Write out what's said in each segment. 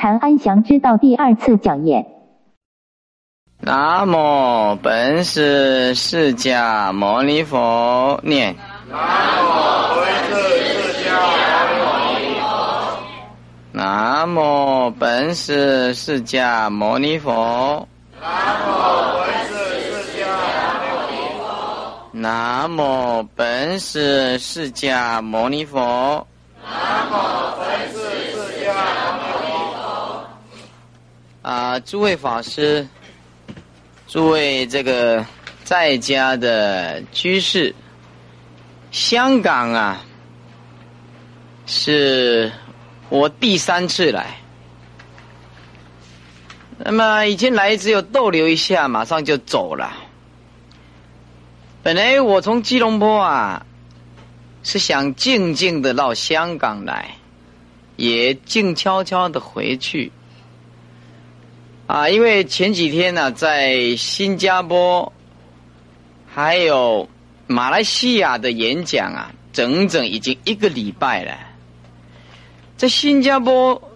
禅安祥之道第二次讲演。南无本师释迦牟尼佛，念。南无本师释迦牟尼佛。南无本师释迦牟尼佛。南无本师释迦牟尼佛。南无本师释迦牟尼佛。南无本师释迦牟尼佛。啊，诸位法师。诸位这个在家的居士，香港啊，是我第三次来。那么以前来只有逗留一下，马上就走了。本来我从吉隆坡啊，是想静静的到香港来，也静悄悄的回去。啊，因为前几天呢，在新加坡还有马来西亚的演讲啊，整整已经一个礼拜了。在新加坡，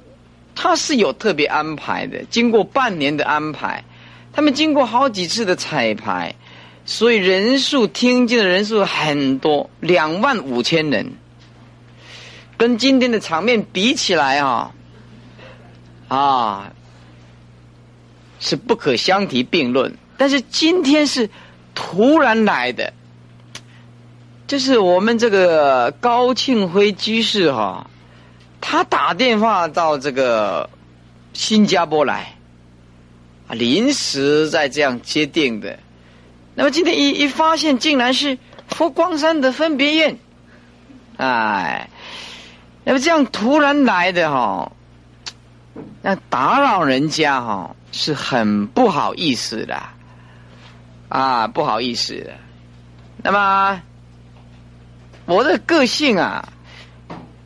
他是有特别安排的，经过半年的安排，他们经过好几次的彩排，所以人数听见的人数很多，两万五千人，跟今天的场面比起来啊，啊。是不可相提并论，但是今天是突然来的，就是我们这个高庆辉居士哈，他打电话到这个新加坡来，啊，临时在这样接定的。那么今天一一发现，竟然是佛光山的分别院，哎，那么这样突然来的哈，那打扰人家哈。是很不好意思的，啊，不好意思的。那么我的个性啊，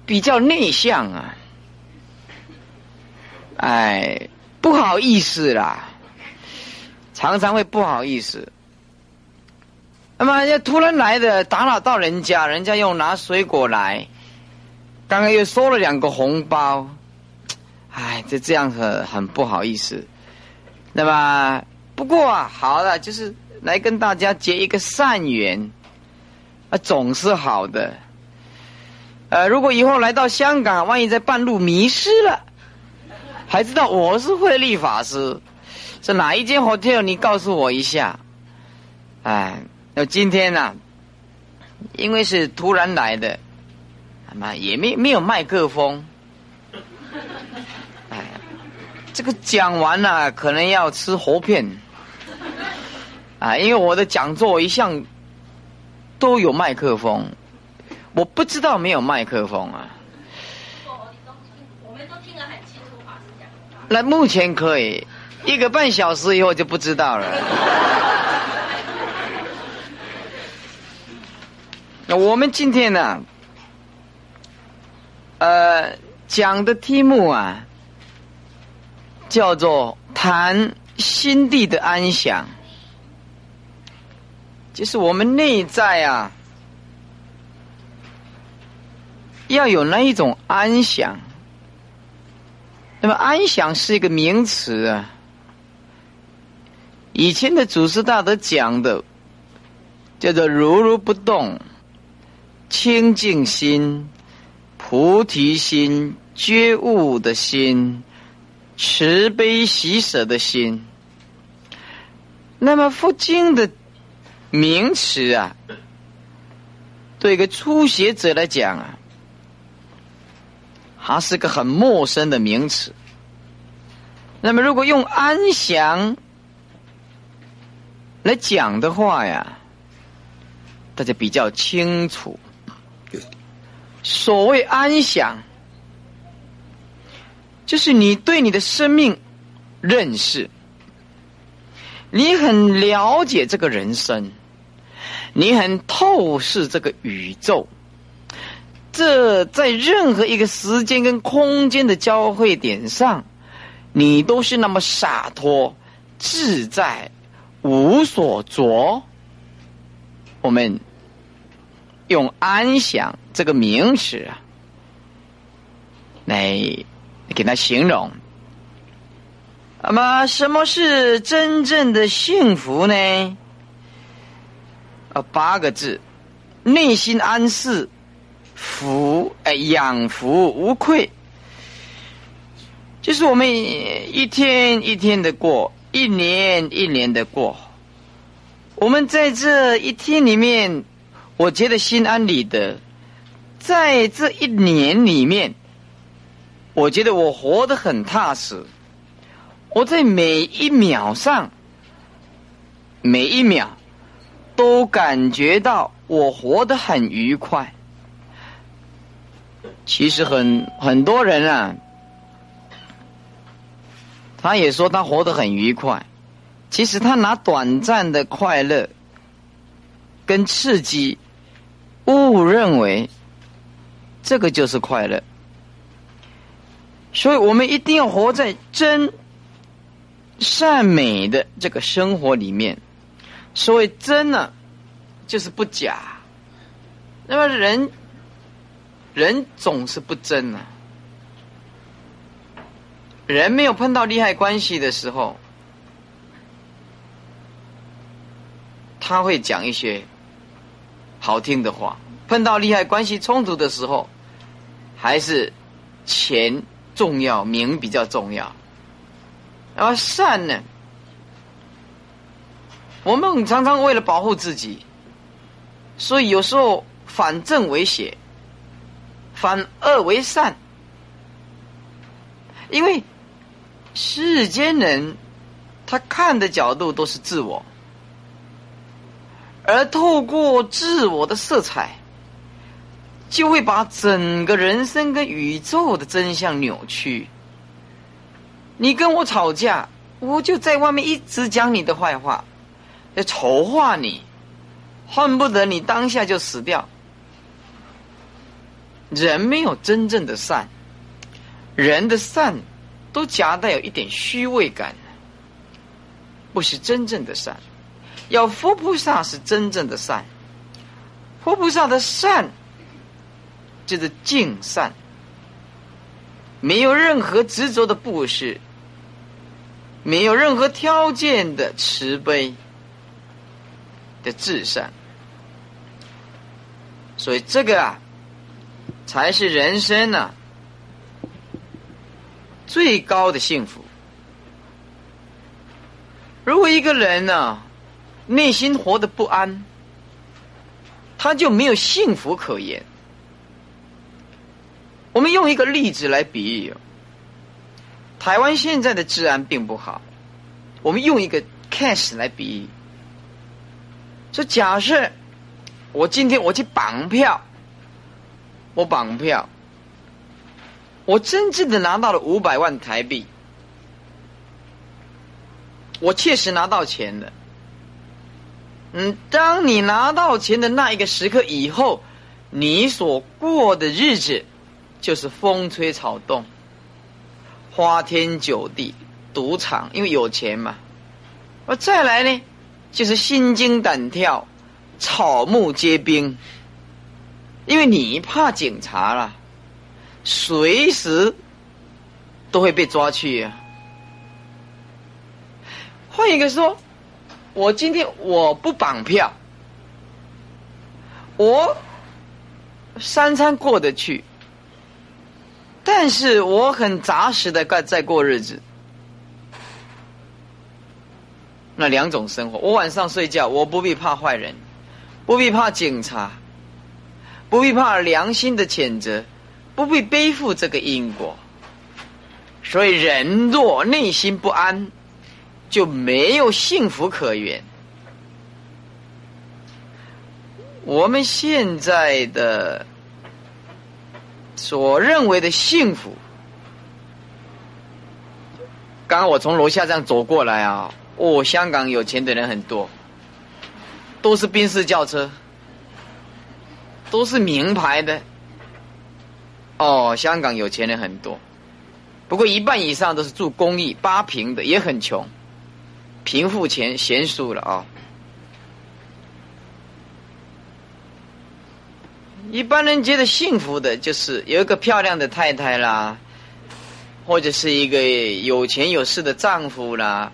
比较内向啊，哎，不好意思啦，常常会不好意思。那么要突然来的打扰到人家，人家又拿水果来，刚刚又收了两个红包，哎，就这样很很不好意思。那么，不过啊，好了，就是来跟大家结一个善缘，啊，总是好的。呃，如果以后来到香港，万一在半路迷失了，还知道我是慧立法师，是哪一间 hotel？你告诉我一下。哎，那今天呢，因为是突然来的，那么也没没有麦克风。这个讲完了，可能要吃活片啊！因为我的讲座一向都有麦克风，我不知道没有麦克风啊。我们都听得很清楚，法师讲。那目前可以，一个半小时以后就不知道了。那我们今天呢，呃，讲的题目啊。叫做谈心地的安详，就是我们内在啊，要有那一种安详。那么安详是一个名词啊。以前的祖师大德讲的叫做如如不动、清净心、菩提心、觉悟的心。慈悲喜舍的心。那么佛经的名词啊，对一个初学者来讲啊，还是个很陌生的名词。那么如果用安详来讲的话呀，大家比较清楚。所谓安详。就是你对你的生命认识，你很了解这个人生，你很透视这个宇宙，这在任何一个时间跟空间的交汇点上，你都是那么洒脱、自在、无所着。我们用“安详”这个名词啊，来。给他形容，那么，什么是真正的幸福呢？啊，八个字：内心安适，福哎，养福无愧。就是我们一天一天的过，一年一年的过。我们在这一天里面，我觉得心安理得；在这一年里面，我觉得我活得很踏实。我在每一秒上，每一秒都感觉到我活得很愉快。其实很很多人啊，他也说他活得很愉快。其实他拿短暂的快乐跟刺激，误认为这个就是快乐。所以我们一定要活在真。善美的这个生活里面，所谓真呢，就是不假。那么人，人总是不真啊。人没有碰到利害关系的时候，他会讲一些好听的话；碰到利害关系冲突的时候，还是钱重要，名比较重要。而善呢？我们常常为了保护自己，所以有时候反正为邪，反恶为善。因为世间人他看的角度都是自我，而透过自我的色彩，就会把整个人生跟宇宙的真相扭曲。你跟我吵架，我就在外面一直讲你的坏话，要丑化你，恨不得你当下就死掉。人没有真正的善，人的善都夹带有一点虚伪感，不是真正的善。要佛菩萨是真正的善，佛菩萨的善就是净善，没有任何执着的布施。没有任何条件的慈悲的至善，所以这个啊，才是人生呢最高的幸福。如果一个人呢内心活得不安，他就没有幸福可言。我们用一个例子来比喻。台湾现在的治安并不好，我们用一个 case 来比喻，说假设我今天我去绑票，我绑票，我真正的拿到了五百万台币，我确实拿到钱了。嗯，当你拿到钱的那一个时刻以后，你所过的日子就是风吹草动。花天酒地，赌场，因为有钱嘛。而再来呢，就是心惊胆跳，草木皆兵，因为你怕警察了，随时都会被抓去呀。换一个说，我今天我不绑票，我三餐过得去。但是我很扎实的在在过日子，那两种生活，我晚上睡觉，我不必怕坏人，不必怕警察，不必怕良心的谴责，不必背负这个因果。所以人若内心不安，就没有幸福可言。我们现在的。所认为的幸福，刚刚我从楼下这样走过来啊，哦，香港有钱的人很多，都是宾士轿车，都是名牌的。哦，香港有钱人很多，不过一半以上都是住公寓八平的，也很穷，贫富钱悬殊了啊。一般人觉得幸福的，就是有一个漂亮的太太啦，或者是一个有钱有势的丈夫啦，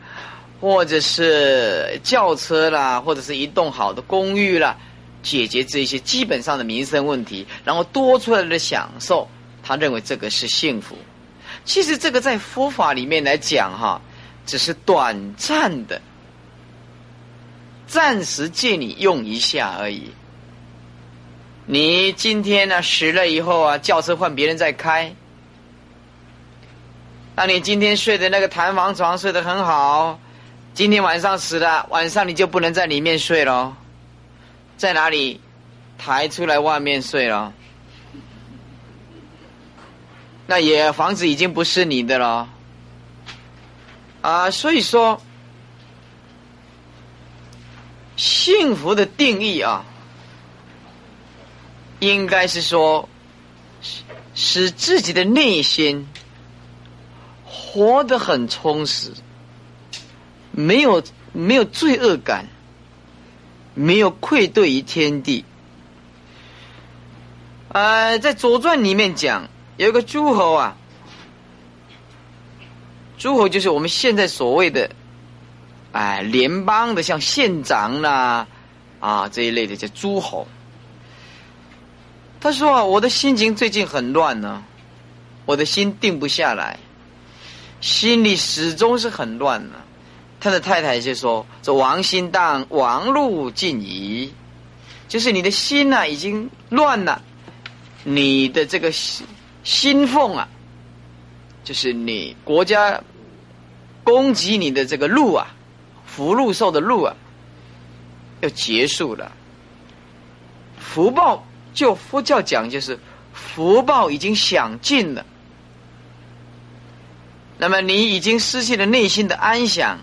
或者是轿车啦，或者是一栋好的公寓啦，解决这些基本上的民生问题，然后多出来的享受，他认为这个是幸福。其实这个在佛法里面来讲，哈，只是短暂的，暂时借你用一下而已。你今天呢死了以后啊，轿车换别人在开。那你今天睡的那个弹簧床睡得很好，今天晚上死了，晚上你就不能在里面睡了，在哪里？抬出来外面睡了。那也房子已经不是你的了，啊，所以说，幸福的定义啊，应该是说，使自己的内心活得很充实，没有没有罪恶感，没有愧对于天地。呃，在《左传》里面讲。有一个诸侯啊，诸侯就是我们现在所谓的，哎，联邦的像县长啦，啊这一类的叫诸侯。他说啊，我的心情最近很乱呢，我的心定不下来，心里始终是很乱呢。他的太太就说：“这王心荡，王路尽移，就是你的心呐已经乱了，你的这个。”薪俸啊，就是你国家攻击你的这个路啊，福禄寿的禄啊，要结束了。福报就佛教讲，就是福报已经享尽了。那么你已经失去了内心的安详，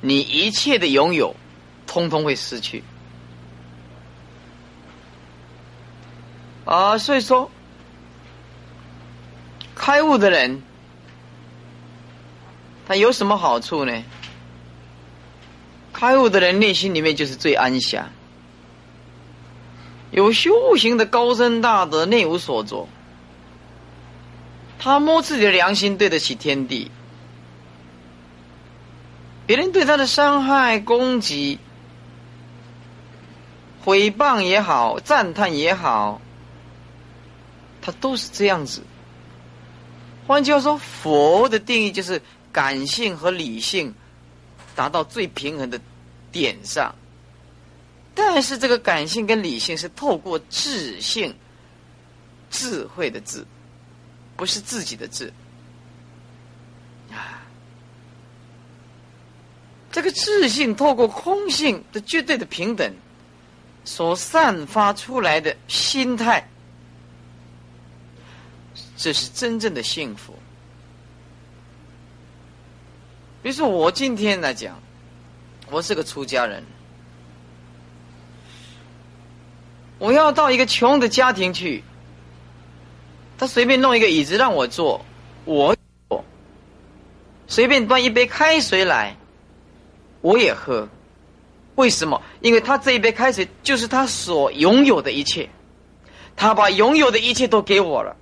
你一切的拥有，通通会失去。啊，所以说。开悟的人，他有什么好处呢？开悟的人内心里面就是最安详，有修行的高深大德，内无所着。他摸自己的良心，对得起天地。别人对他的伤害、攻击、诽谤也好，赞叹也好，他都是这样子。换句话说，佛的定义就是感性和理性达到最平衡的点上。但是，这个感性跟理性是透过智性、智慧的智，不是自己的智啊。这个智性透过空性的绝对的平等所散发出来的心态。这是真正的幸福。比如说，我今天来讲，我是个出家人，我要到一个穷的家庭去，他随便弄一个椅子让我坐，我；随便端一杯开水来，我也喝。为什么？因为他这一杯开水就是他所拥有的一切，他把拥有的一切都给我了。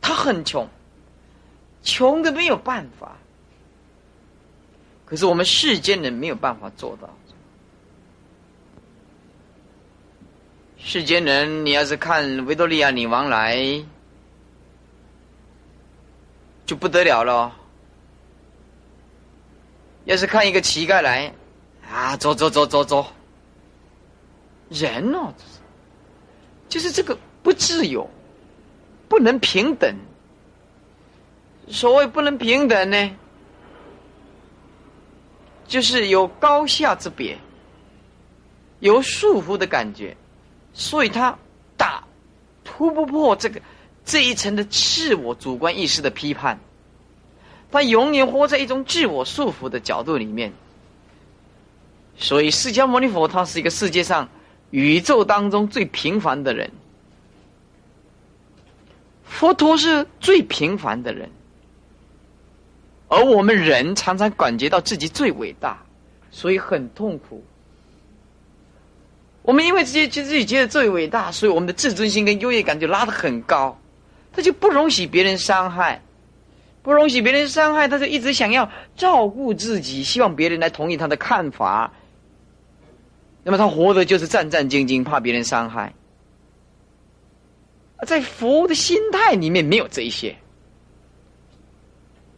他很穷，穷的没有办法。可是我们世间人没有办法做到。世间人，你要是看维多利亚女王来，就不得了了。要是看一个乞丐来，啊，走走走走走，人哦，就是这个不自由。不能平等。所谓不能平等呢，就是有高下之别，有束缚的感觉，所以他打突不破这个这一层的自我主观意识的批判，他永远活在一种自我束缚的角度里面。所以，释迦牟尼佛他是一个世界上宇宙当中最平凡的人。佛陀是最平凡的人，而我们人常常感觉到自己最伟大，所以很痛苦。我们因为自己自己觉得最伟大，所以我们的自尊心跟优越感就拉得很高，他就不容许别人伤害。不容许别人伤害，他就一直想要照顾自己，希望别人来同意他的看法。那么他活的就是战战兢兢，怕别人伤害。在佛的心态里面没有这一些，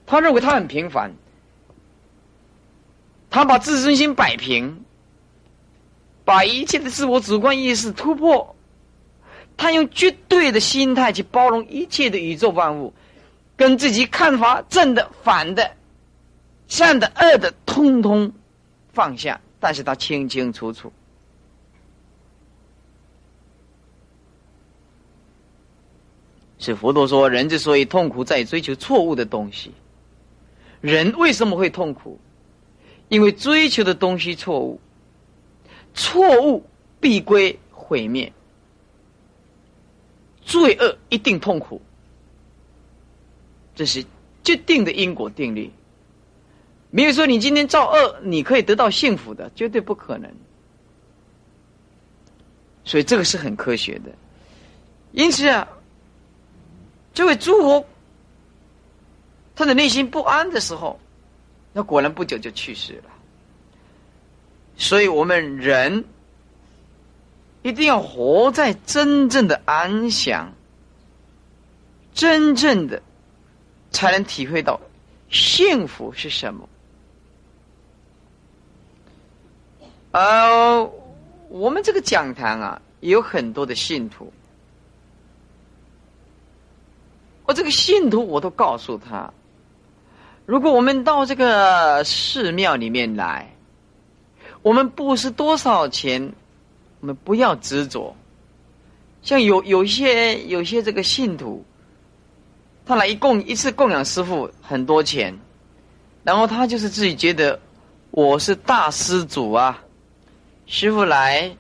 他认为他很平凡，他把自尊心摆平，把一切的自我主观意识突破，他用绝对的心态去包容一切的宇宙万物。跟自己看法正的、反的、善的、恶的，通通放下，但是他清清楚楚。是佛陀说，人之所以痛苦，在追求错误的东西。人为什么会痛苦？因为追求的东西错误，错误必归毁灭，罪恶一定痛苦。这是决定的因果定律，没有说你今天造恶，你可以得到幸福的，绝对不可能。所以这个是很科学的。因此啊，这位诸侯他的内心不安的时候，那果然不久就去世了。所以我们人一定要活在真正的安详，真正的。才能体会到幸福是什么。呃，我们这个讲坛啊，有很多的信徒，我这个信徒我都告诉他，如果我们到这个寺庙里面来，我们布施多少钱，我们不要执着。像有有些有些这个信徒。他来一供一次供养师傅很多钱，然后他就是自己觉得我是大施主啊，师傅来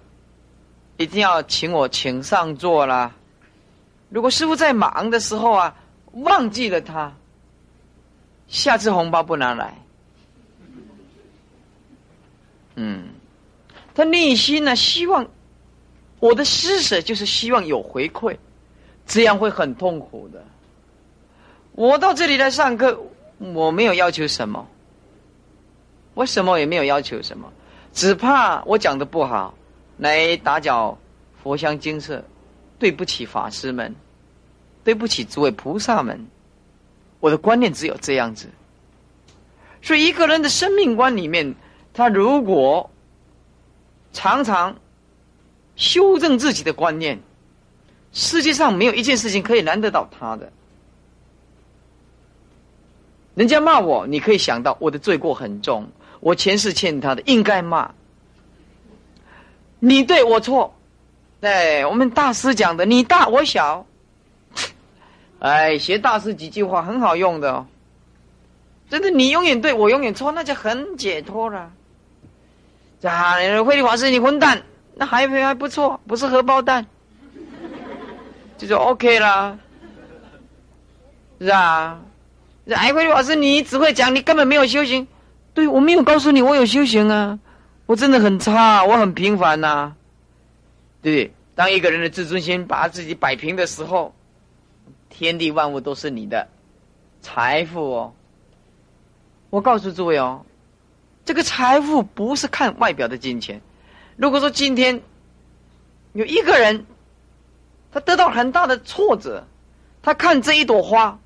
一定要请我请上座啦。如果师傅在忙的时候啊，忘记了他，下次红包不拿来。嗯，他内心呢希望我的施舍就是希望有回馈，这样会很痛苦的。我到这里来上课，我没有要求什么，我什么也没有要求什么，只怕我讲的不好，来打搅佛香金色，对不起法师们，对不起诸位菩萨们，我的观念只有这样子。所以一个人的生命观里面，他如果常常修正自己的观念，世界上没有一件事情可以难得到他的。人家骂我，你可以想到我的罪过很重，我前世欠他的，应该骂。你对我错，对我们大师讲的，你大我小。哎，学大师几句话很好用的哦。真的，你永远对我永远错，那就很解脱了。啊，慧律法师，你混蛋，那还还不错，不是荷包蛋，这就 OK 啦，是啊。哎，慧律法师，你只会讲，你根本没有修行。对我没有告诉你，我有修行啊，我真的很差，我很平凡呐，对对？当一个人的自尊心把自己摆平的时候，天地万物都是你的财富哦。我告诉诸位哦，这个财富不是看外表的金钱。如果说今天有一个人，他得到很大的挫折，他看这一朵花。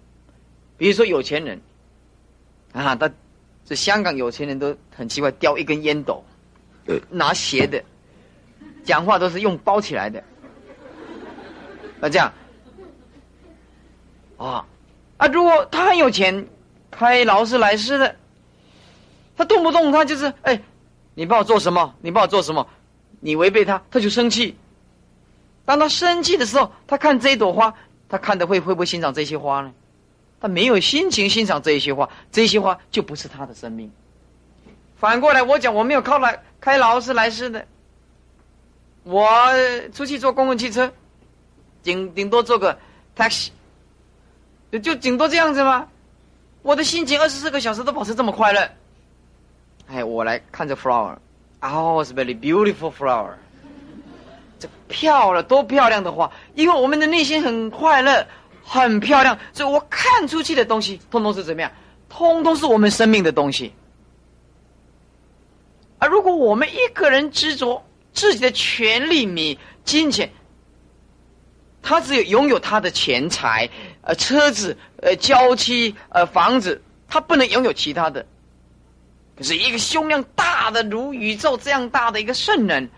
比如说有钱人，啊，他这香港有钱人都很奇怪，叼一根烟斗，拿斜的，讲话都是用包起来的，那这样，啊，啊，如果他很有钱，开劳斯莱斯的，他动不动他就是哎，你帮我做什么？你帮我做什么？你违背他，他就生气。当他生气的时候，他看这一朵花，他看的会会不会欣赏这些花呢？他没有心情欣赏这些花，这些花就不是他的生命。反过来，我讲我没有靠来开劳斯莱斯的，我出去坐公共汽车，顶顶多坐个 taxi，就顶多这样子吗？我的心情二十四个小时都保持这么快乐。哎，我来看这 flower，oh it's very beautiful flower，这漂亮多漂亮的花，因为我们的内心很快乐。很漂亮。所以我看出去的东西，通通是怎么样？通通是我们生命的东西。而如果我们一个人执着自己的权利、米、金钱，他只有拥有他的钱财、呃车子、呃娇妻、呃房子，他不能拥有其他的。可是一个胸量大的如宇宙这样大的一个圣人，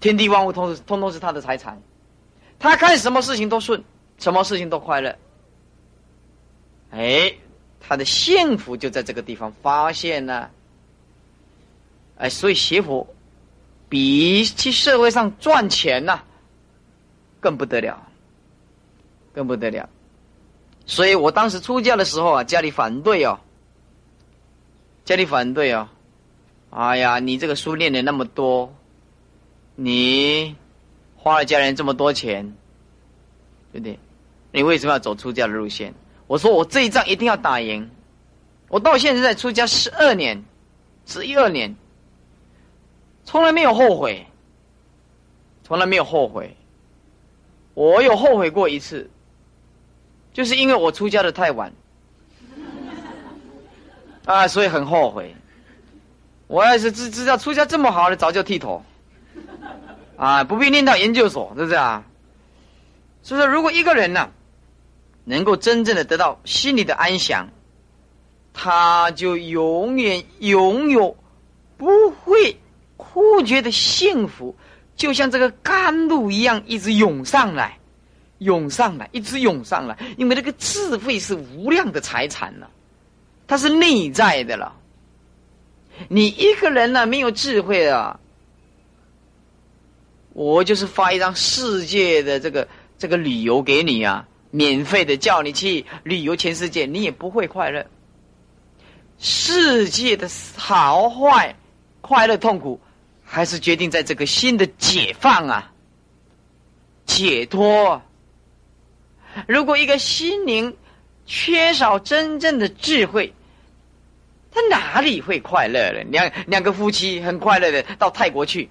天地万物通通通是他的财产，他看什么事情都顺，什么事情都快乐。哎，他的幸福就在这个地方发现了。哎，所以邪佛比去社会上赚钱呐，更不得了，更不得了。所以我当时出家的时候啊，家里反对哦，家里反对哦。哎呀，你这个书念的那么多，你花了家人这么多钱，对不对？你为什么要走出家的路线？我说我这一仗一定要打赢。我到现在出家十二年，十一二年。从来没有后悔，从来没有后悔。我有后悔过一次，就是因为我出家的太晚，啊，所以很后悔。我要是知知道出家这么好的，早就剃头，啊，不必念到研究所，是不是啊？所以说，如果一个人呢，能够真正的得到心里的安详，他就永远拥有不会。枯竭的幸福，就像这个甘露一样，一直涌上来，涌上来，一直涌上来。因为这个智慧是无量的财产了，它是内在的了。你一个人呢，没有智慧啊，我就是发一张世界的这个这个旅游给你啊，免费的叫你去旅游全世界，你也不会快乐。世界的好坏、快乐、痛苦。还是决定在这个新的解放啊，解脱。如果一个心灵缺少真正的智慧，他哪里会快乐了？两两个夫妻很快乐的到泰国去，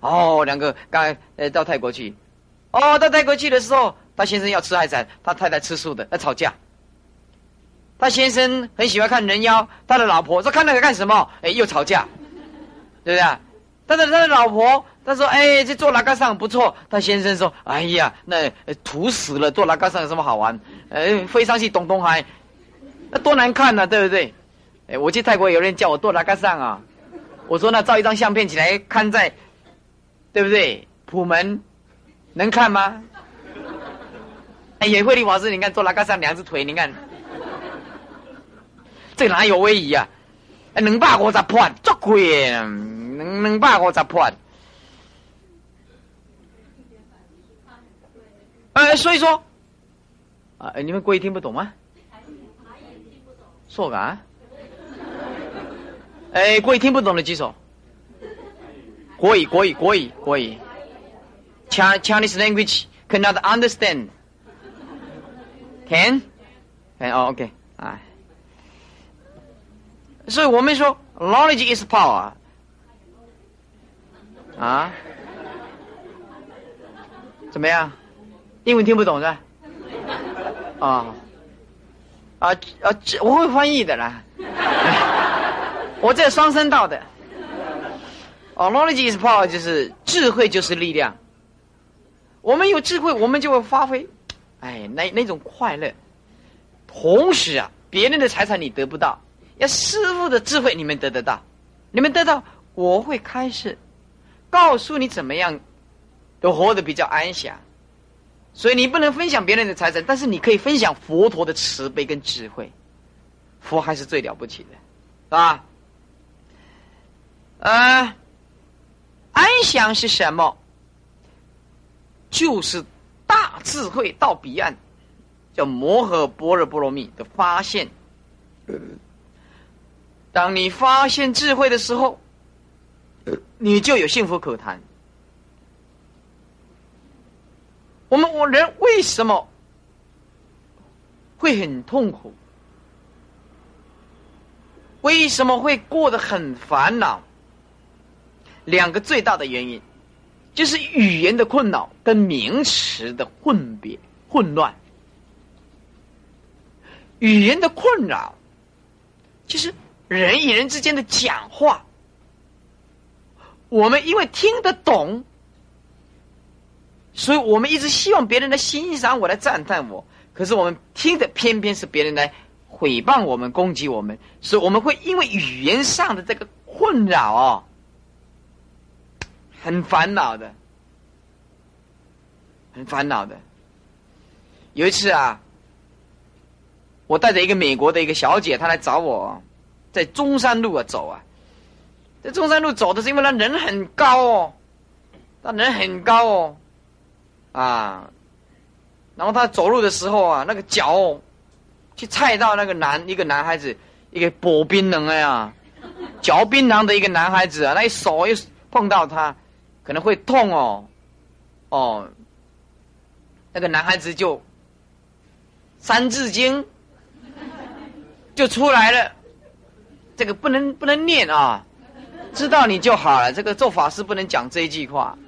哦，两个刚呃到泰国去，哦，到泰国去的时候，他先生要吃海产，他太太吃素的，要吵架。他先生很喜欢看人妖，他的老婆说看那个干什么？哎，又吵架，对不对？他的他的老婆，他说：“哎，这坐拉杆上不错。”他先生说：“哎呀，那土死了，坐拉杆上有什么好玩？哎，飞上去咚咚嗨，那多难看呢，对不对？”哎，我去泰国，有人叫我坐拉杆上啊，我说：“那照一张相片起来看在，对不对？普门能看吗？”哎呀，慧利法师，你看坐拉杆上两只腿，你看这哪有威仪啊？哎，两百五十破，作鬼。能能把我咋破？哎，所以说，啊，你们国语听不懂吗？说啊？哎，国语听不懂的举手。国语，国语，国语，国语。Chinese language cannot understand. Can? Can? Oh, OK. 啊。所以我们说，knowledge is power. 啊？怎么样？英文听不懂是吧？啊啊啊！我会翻译的啦。我这双声道的。哦，knowledge is power，就是智慧就是力量。我们有智慧，我们就会发挥。哎，那那种快乐。同时啊，别人的财产你得不到，要师傅的智慧你们得得到。你们得到，我会开示。告诉你怎么样，都活得比较安详，所以你不能分享别人的财产，但是你可以分享佛陀的慈悲跟智慧，佛还是最了不起的，是吧？呃，安详是什么？就是大智慧到彼岸，叫摩诃般若波罗蜜的发现。当你发现智慧的时候。你就有幸福可谈。我们我人为什么会很痛苦？为什么会过得很烦恼？两个最大的原因，就是语言的困扰跟名词的混别混乱。语言的困扰，就是人与人之间的讲话，我们因为听得懂，所以我们一直希望别人来欣赏我，来赞叹我。可是我们听的偏偏是别人来诽谤我们、攻击我们，所以我们会因为语言上的这个困扰哦，很烦恼的，很烦恼的。有一次啊，我带着一个美国的一个小姐，她来找我，在中山路啊走啊，在中山路走的是因为她人很高哦，她人很高哦，啊。然后他走路的时候啊，那个脚去踩到那个男一个男孩子，一个薄槟榔呀，嚼槟榔的一个男孩子啊，那一手又碰到他，可能会痛哦，哦，那个男孩子就三字经就出来了，这个不能不能念啊，知道你就好了。这个做法师不能讲这一句话，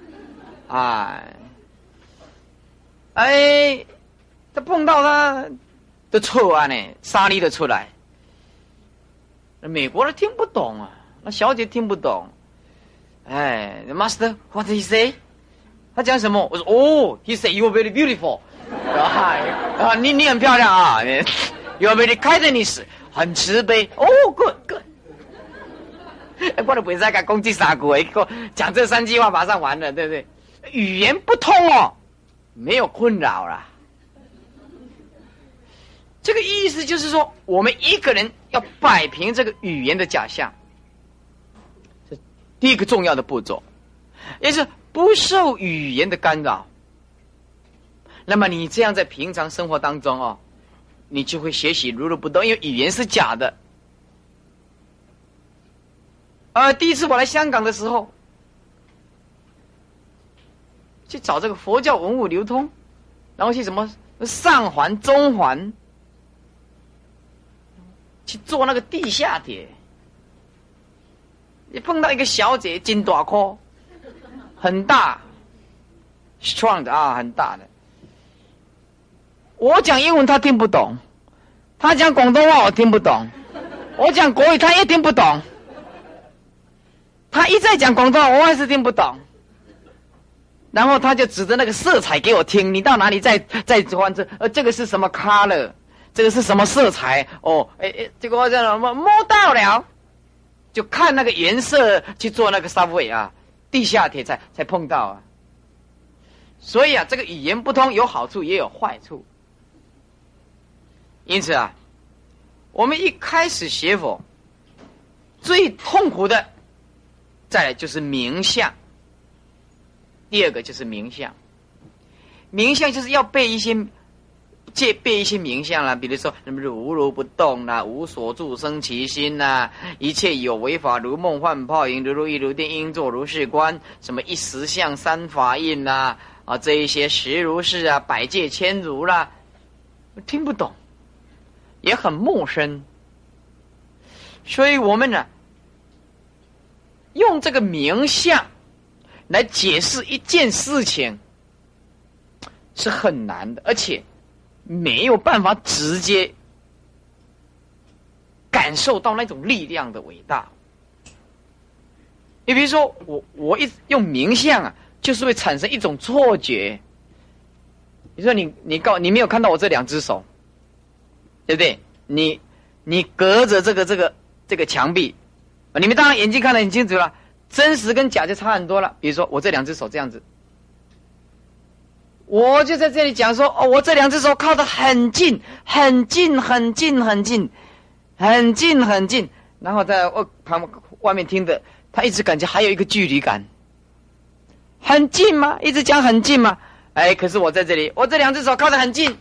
哎。哎，他碰到他，都错啊呢，沙粒都出来。美国人听不懂啊，那小姐听不懂。哎，Master，what he say？他讲什么？我说哦，he say you are very beautiful。啊，你你很漂亮啊，you are very kindness，很慈悲。哦，good good。哎，我都不会再讲攻击傻鬼，讲这三句话马上完了，对不对？语言不通哦。没有困扰了，这个意思就是说，我们一个人要摆平这个语言的假象，这第一个重要的步骤，也是不受语言的干扰。那么你这样在平常生活当中哦，你就会学习如如不动，因为语言是假的。呃，第一次我来香港的时候。去找这个佛教文物流通，然后去什么上环、中环，去做那个地下铁。你碰到一个小姐，金大颗，很大，strong 的啊，很大的。我讲英文他听不懂，他讲广东话我听不懂，我讲国语他也听不懂，他一再讲广东话我还是听不懂。然后他就指着那个色彩给我听，你到哪里再 再换这？呃，这个是什么 color？这个是什么色彩？哦，哎哎，结果我这摸摸到了，就看那个颜色去做那个 subway 啊，地下铁才才碰到啊。所以啊，这个语言不通有好处也有坏处。因此啊，我们一开始学佛，最痛苦的，再来就是名相。第二个就是名相，名相就是要背一些，借背一些名相啦，比如说什么如如不动啦，无所住生其心呐，一切有为法如梦幻泡影，如如一如电，应作如是观，什么一时相三法印呐，啊，这一些实如是啊，百界千如啦，听不懂，也很陌生，所以我们呢，用这个名相。来解释一件事情是很难的，而且没有办法直接感受到那种力量的伟大。你比如说，我我一用冥想啊，就是会产生一种错觉。你说你你告你没有看到我这两只手，对不对？你你隔着这个这个这个墙壁，你们当然眼睛看得很清楚了。真实跟假就差很多了。比如说，我这两只手这样子，我就在这里讲说：哦，我这两只手靠得很近，很近，很近，很近，很近，很近。然后在我旁外面听的，他一直感觉还有一个距离感，很近吗？一直讲很近吗？哎，可是我在这里，我这两只手靠得很近，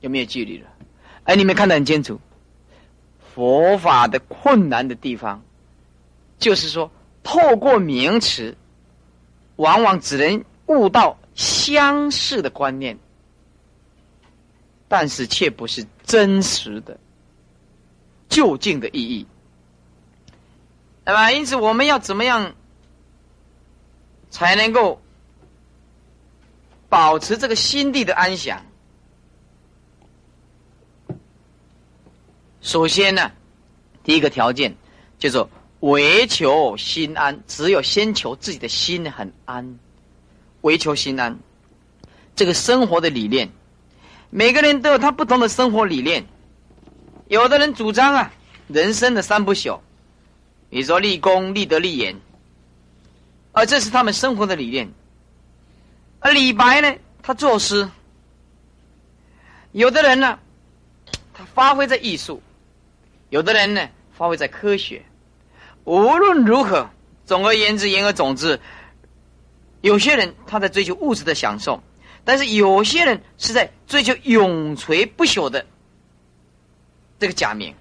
有没有距离了？哎，你们看得很清楚，佛法的困难的地方。就是说，透过名词，往往只能悟到相似的观念，但是却不是真实的、究竟的意义。那么，因此我们要怎么样才能够保持这个心地的安详？首先呢，第一个条件叫做唯求心安，只有先求自己的心很安，唯求心安。这个生活的理念，每个人都有他不同的生活理念。有的人主张啊，人生的三不朽，比如说立功、立德、立言，而这是他们生活的理念。而李白呢，他作诗。有的人呢，他发挥在艺术；有的人呢，发挥在科学。无论如何，总而言之，言而总之，有些人他在追求物质的享受。但是有些人是在追求永垂不朽的这个假名，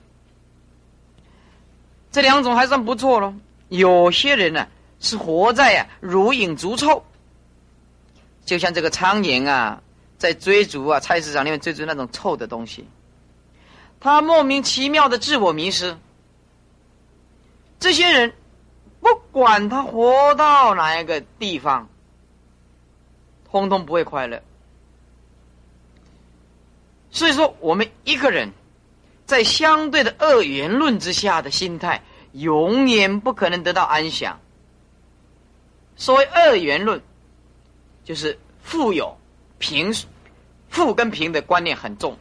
这两种还算不错喽。有些人呢是活在呀如影逐臭，就像这个苍蝇啊，在追逐啊菜市场里面追逐那种臭的东西，他莫名其妙的自我迷失。这些人不管他活到哪一个地方。通通不会快乐，所以说，我们一个人在相对的二元论之下的心态，永远不可能得到安详。所谓二元论，就是富有平，富跟贫的观念很重，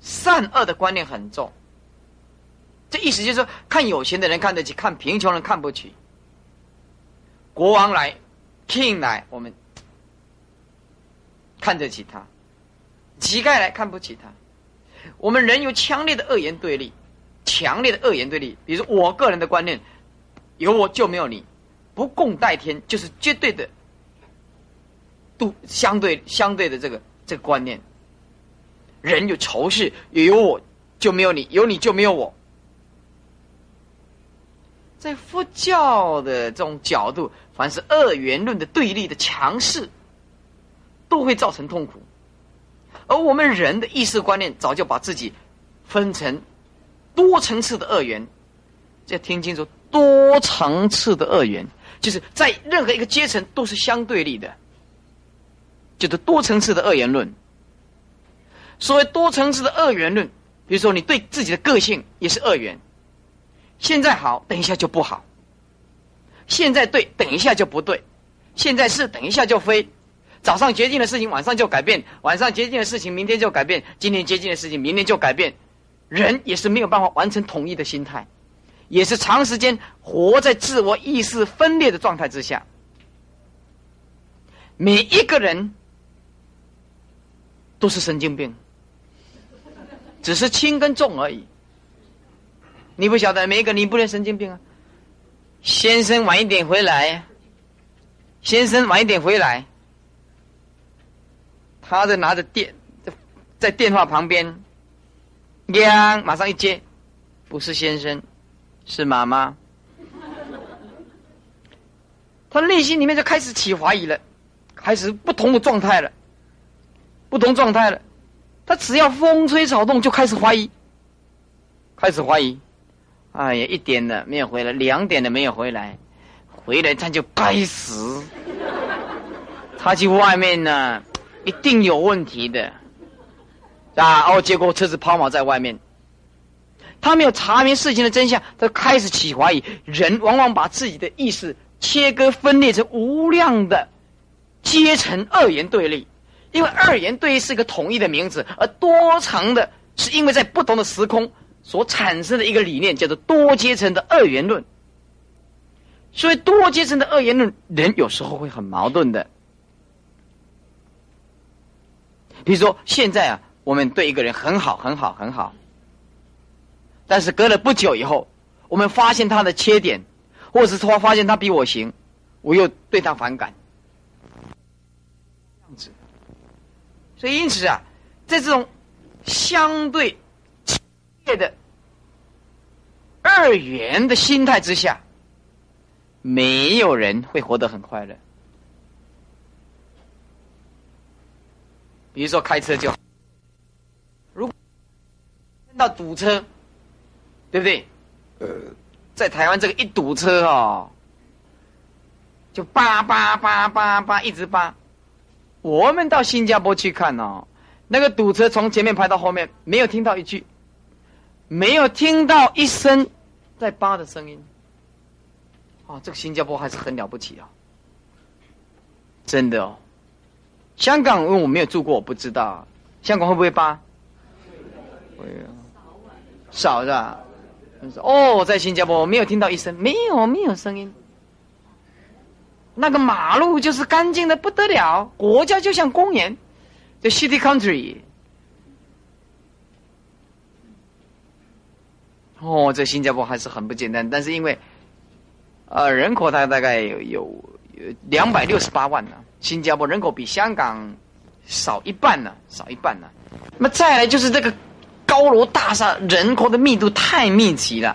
善恶的观念很重。这意思就是说，看有钱的人看得起，看贫穷人看不起。国王来，king 来，我们。看得起他，乞丐来看不起他。我们人有强烈的二元对立，强烈的二元对立。比如说，我个人的观念，有我就没有你，不共戴天，就是绝对的，度相对相对的这个这个观念。人有仇视，有我就没有你，有你就没有我。在佛教的这种角度，凡是二元论的对立的强势。都会造成痛苦，而我们人的意识观念早就把自己分成多层次的二元，要听清楚，多层次的二元，就是在任何一个阶层都是相对立的，就是多层次的二元论。所谓多层次的二元论，比如说你对自己的个性也是二元，现在好，等一下就不好；现在对，等一下就不对；现在是，等一下就非。早上决定的事情，晚上就改变；晚上决定的事情，明天就改变；今天决定的事情，明天就改变。人也是没有办法完成统一的心态，也是长时间活在自我意识分裂的状态之下。每一个人都是神经病，只是轻跟重而已。你不晓得，每一个你不能神经病啊！先生晚一点回来，先生晚一点回来。他在拿着电，在电话旁边，呀，马上一接，不是先生，是妈妈。他内心里面就开始起怀疑了，开始不同的状态了，不同状态了。他只要风吹草动就开始怀疑，开始怀疑。哎呀，一点的没有回来，两点的没有回来，回来他就该死。他去外面呢。一定有问题的，啊！哦，结果车子抛锚在外面，他没有查明事情的真相，他开始起怀疑。人往往把自己的意识切割分裂成无量的阶层二元对立，因为二元对立是一个统一的名字，而多层的是因为在不同的时空所产生的一个理念，叫做多阶层的二元论。所以，多阶层的二元论，人有时候会很矛盾的。比如说，现在啊，我们对一个人很好，很好，很好。但是隔了不久以后，我们发现他的缺点，或者是说发现他比我行，我又对他反感。所以因此啊，在这种相对的二元的心态之下，没有人会活得很快乐。比如说开车就，如果碰到堵车，对不对？呃，在台湾这个一堵车哦，就叭叭叭叭叭一直叭。我们到新加坡去看哦，那个堵车从前面排到后面，没有听到一句，没有听到一声在扒的声音。哦，这个新加坡还是很了不起啊！真的哦。香港因为我没有住过，我不知道。香港会不会扒？会啊，少是吧？哦，在新加坡我没有听到一声，没有没有声音。那个马路就是干净的不得了，国家就像公园，the city country。哦，这新加坡还是很不简单，但是因为。呃，人口它大概有有两百六十八万呢。新加坡人口比香港少一半呢，少一半呢。那么再来就是这个高楼大厦，人口的密度太密集了，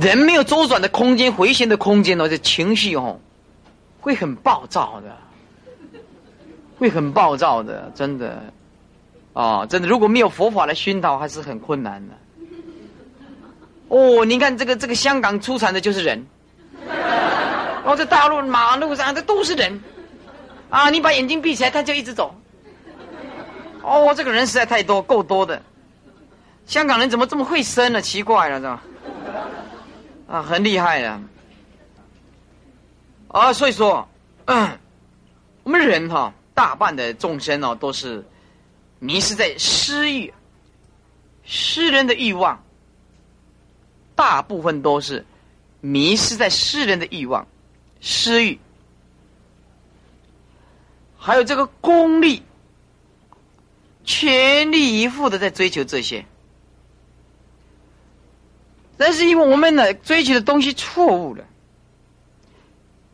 人没有周转的空间、回旋的空间呢，这情绪哦会很暴躁的，会很暴躁的，真的，哦，真的，如果没有佛法来熏陶，还是很困难的。哦，你看这个这个香港出产的就是人。哦，在大陆马路上，这都是人，啊！你把眼睛闭起来，他就一直走。哦，这个人实在太多，够多的。香港人怎么这么会生呢？奇怪了，是吧？啊，很厉害的。啊，所以说，我们人哈，大半的众生哦，都是迷失在私欲、私人的欲望，大部分都是迷失在世人的欲望。私欲，还有这个功利，全力以赴的在追求这些，但是因为我们呢追求的东西错误了，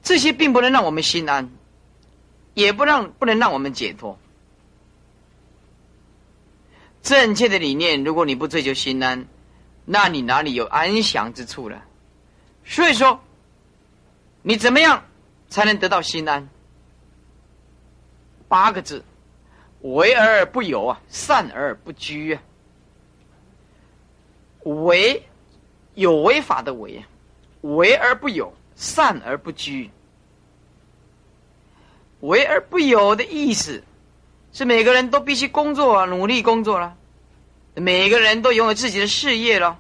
这些并不能让我们心安，也不让不能让我们解脱。正确的理念，如果你不追求心安，那你哪里有安详之处了？所以说。你怎么样才能得到心安？八个字：为而不有啊，善而不居啊。为有违法的为，为而不有，善而不居。为而不有的意思是每个人都必须工作啊，努力工作了，每个人都拥有自己的事业了，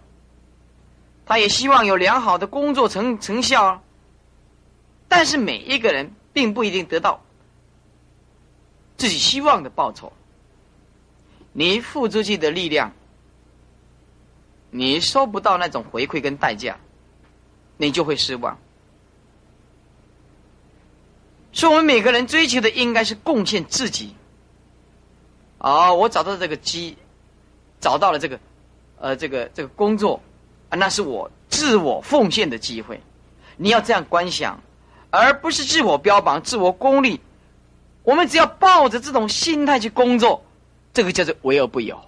他也希望有良好的工作成成效。但是每一个人并不一定得到自己希望的报酬。你付出去的力量，你收不到那种回馈跟代价，你就会失望。所以，我们每个人追求的应该是贡献自己。哦，我找到这个机，找到了这个，呃，这个这个工作，啊，那是我自我奉献的机会。你要这样观想。而不是自我标榜、自我功利。我们只要抱着这种心态去工作，这个叫做为而不有。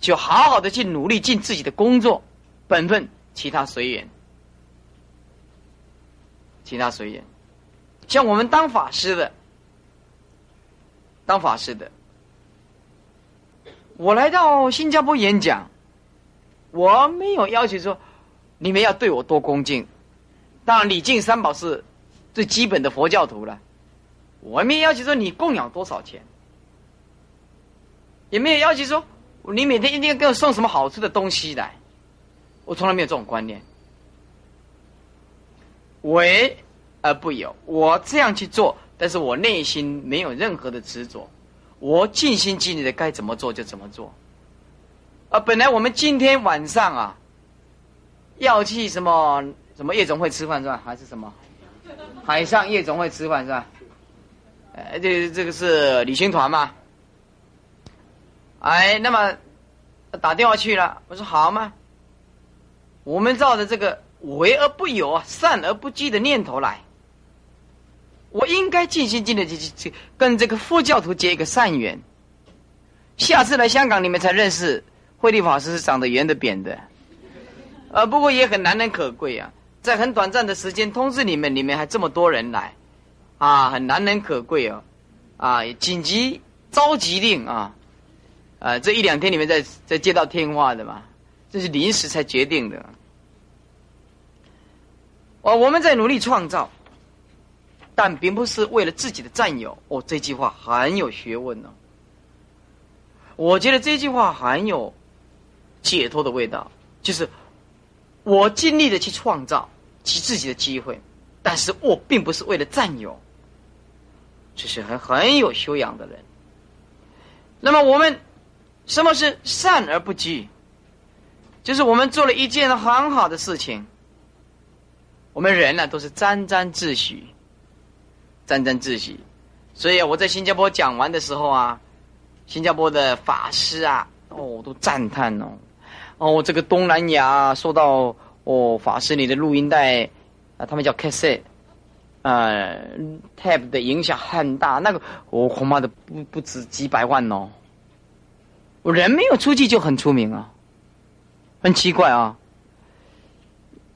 就好好的去努力尽自己的工作本分，其他随缘，其他随缘。像我们当法师的，当法师的，我来到新加坡演讲，我没有要求说你们要对我多恭敬。当然，礼敬三宝是最基本的佛教徒了。我没有要求说你供养多少钱，也没有要求说你每天一定要给我送什么好吃的东西来。我从来没有这种观念。为而不有，我这样去做，但是我内心没有任何的执着，我尽心尽力的该怎么做就怎么做。啊，本来我们今天晚上啊，要去什么？什么夜总会吃饭是吧？还是什么海上夜总会吃饭是吧？呃，这这个是旅行团嘛？哎，那么打电话去了，我说好吗，我们照着这个为而不有啊，善而不积的念头来，我应该尽心尽力去去跟这个佛教徒结一个善缘。下次来香港，你们才认识慧律法师是长得圆的扁的，呃，不过也很难能可贵啊。在很短暂的时间通知你们，你们还这么多人来，啊，很难能可贵哦，啊，紧急召集令啊，啊，这一两天你们在在接到电话的嘛，这是临时才决定的。哦，我们在努力创造，但并不是为了自己的占有。哦，这句话很有学问哦。我觉得这句话很有解脱的味道，就是我尽力的去创造其自己的机会，但是我并不是为了占有，这是很很有修养的人。那么我们什么是善而不居？就是我们做了一件很好的事情，我们人呢都是沾沾自喜，沾沾自喜。所以我在新加坡讲完的时候啊，新加坡的法师啊，哦我都赞叹哦，哦这个东南亚受到哦法师你的录音带啊，他们叫 cassette，呃 tape 的影响很大，那个我恐怕的不不止几百万哦。我人没有出去就很出名啊。很奇怪啊，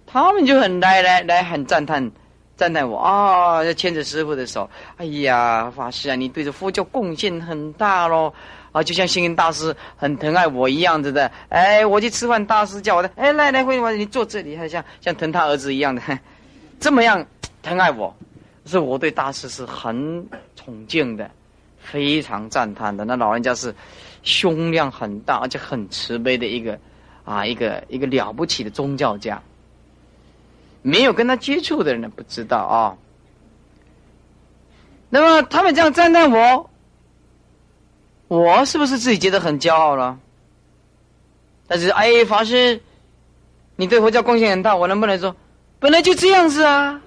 他们就很来来来很赞叹，赞叹我啊，要牵着师傅的手，哎呀，法师啊，你对着佛教贡献很大喽，啊，就像星云大师很疼爱我一样子的，哎，我去吃饭，大师叫我的，哎，来来，慧慧，你坐这里，还像像疼他儿子一样的，这么样疼爱我，是我对大师是很崇敬的，非常赞叹的，那老人家是胸量很大，而且很慈悲的一个。啊，一个一个了不起的宗教家，没有跟他接触的人不知道啊。那么他们这样赞叹我，我是不是自己觉得很骄傲了？但是哎，法师，你对佛教贡献很大，我能不能说，本来就这样子啊？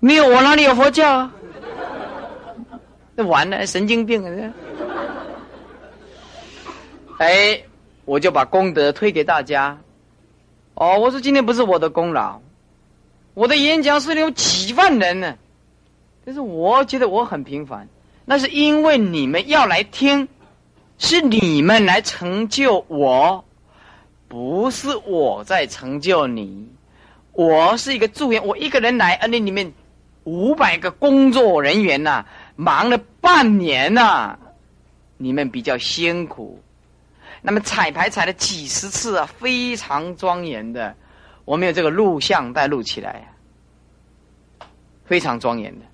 没有我哪里有佛教？那完了，神经病啊！哎。我就把功德推给大家。哦，我说今天不是我的功劳，我的演讲是有几万人呢，但是我觉得我很平凡，那是因为你们要来听，是你们来成就我，不是我在成就你。我是一个助演，我一个人来，而那里面五百个工作人员呐，忙了半年呐，你们比较辛苦。那么彩排彩了几十次啊，非常庄严的。我们有这个录像带录起来，非常庄严的。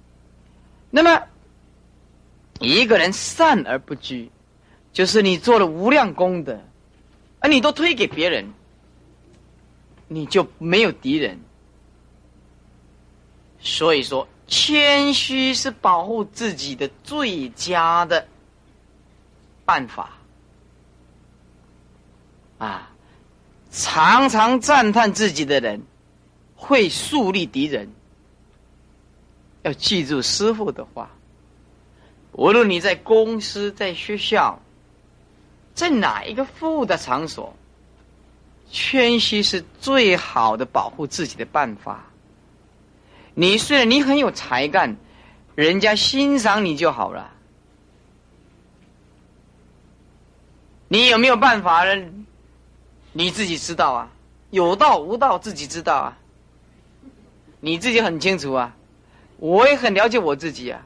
那么一个人善而不居，就是你做了无量功德，而你都推给别人，你就没有敌人。所以说，谦虚是保护自己的最佳的办法。啊，常常赞叹自己的人，会树立敌人。要记住师傅的话，无论你在公司、在学校，在哪一个服务的场所，谦虚是最好的保护自己的办法。你虽然你很有才干，人家欣赏你就好了。你有没有办法呢？你自己知道啊，有道无道自己知道啊，你自己很清楚啊，我也很了解我自己啊，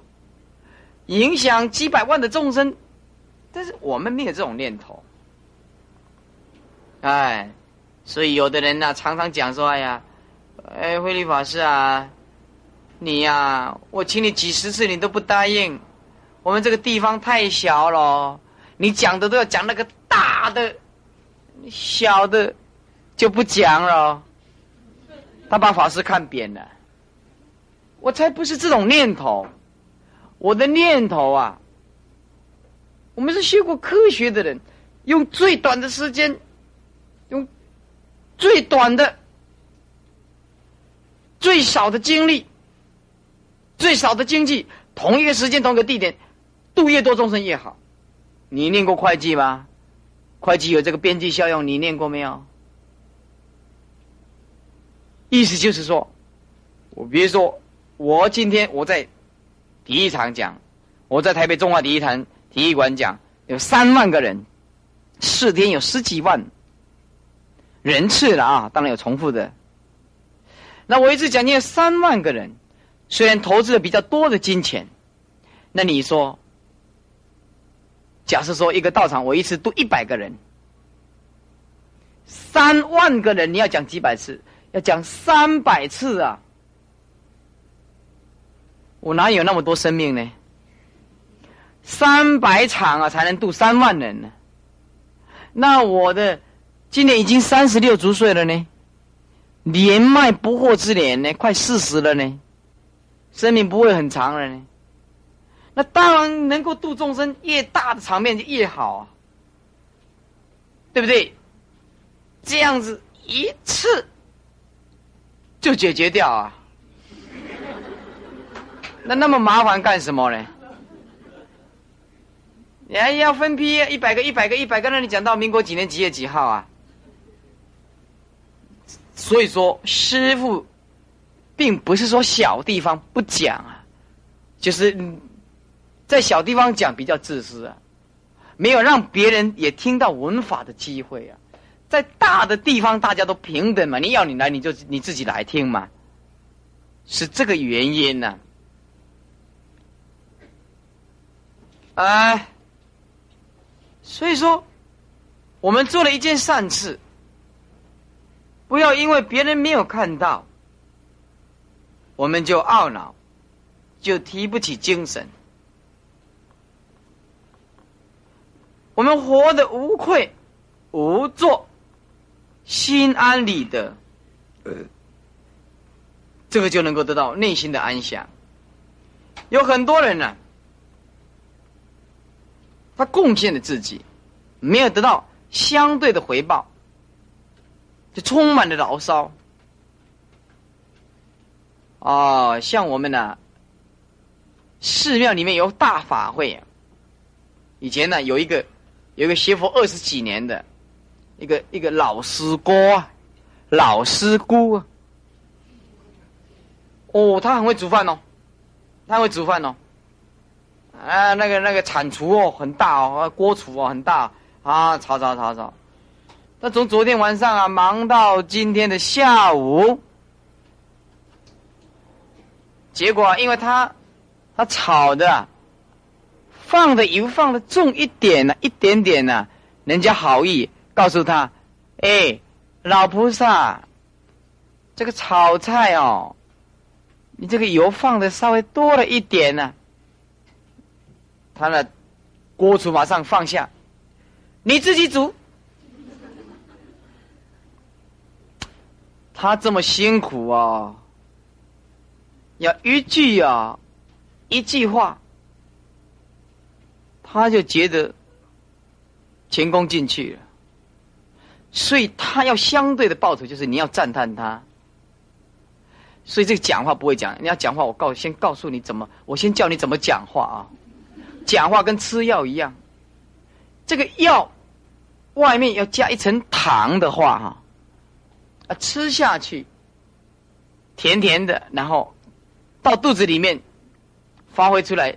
影响几百万的众生，但是我们没有这种念头，哎，所以有的人呢常常讲说，哎呀，哎，慧律法师啊，你呀，我请你几十次你都不答应，我们这个地方太小了，你讲的都要讲那个大的。小的就不讲了，他把法师看扁了。我才不是这种念头，我的念头啊，我们是学过科学的人，用最短的时间，用最短的、最少的精力、最少的经济，同一个时间、同一个地点，度越多众生越好。你念过会计吗？会计有这个边际效用，你念过没有？意思就是说，我比如说，我今天我在体育场讲，我在台北中华体育场体育馆讲，有三万个人，四天有十几万人次了啊！当然有重复的。那我一直讲，你有三万个人，虽然投资了比较多的金钱，那你说？假设说一个道场，我一次度一百个人，三万个人，你要讲几百次？要讲三百次啊！我哪有那么多生命呢？三百场啊，才能度三万人呢。那我的今年已经三十六足岁了呢，年迈不惑之年呢，快四十了呢，生命不会很长了呢。那当然能够度众生，越大的场面就越好啊，对不对？这样子一次就解决掉啊。那那么麻烦干什么呢？你还要分批一百个、一百个、一百个，那你讲到民国几年几月几号啊？所以说，师傅并不是说小地方不讲啊，就是在小地方讲比较自私啊，没有让别人也听到文法的机会啊。在大的地方，大家都平等嘛，你要你来，你就你自己来听嘛，是这个原因呢。哎，所以说，我们做了一件善事，不要因为别人没有看到，我们就懊恼，就提不起精神。我们活得无愧无作，心安理得，呃，这个就能够得到内心的安详。有很多人呢。他贡献了自己，没有得到相对的回报，就充满了牢骚。哦，像我们呢，寺庙里面有大法会，以前呢有一个有个学佛二十几年的一个一个老师哥，老师姑，哦，他很会煮饭哦，他会煮饭哦。啊，那个那个铲厨哦很大哦，锅厨哦很大啊，炒炒炒炒。那从昨天晚上啊忙到今天的下午，结果因为他他炒的放的油放的重一点呢，一点点呢，人家好意告诉他，哎，老菩萨，这个炒菜哦，你这个油放的稍微多了一点呢。他呢锅厨马上放下，你自己煮。他这么辛苦啊，要一句啊，一句话，他就觉得前功尽去了。所以他要相对的报酬，就是你要赞叹他。所以这个讲话不会讲，你要讲话，我告先告诉你怎么，我先教你怎么讲话啊。讲话跟吃药一样，这个药外面要加一层糖的话，哈，啊，吃下去甜甜的，然后到肚子里面发挥出来，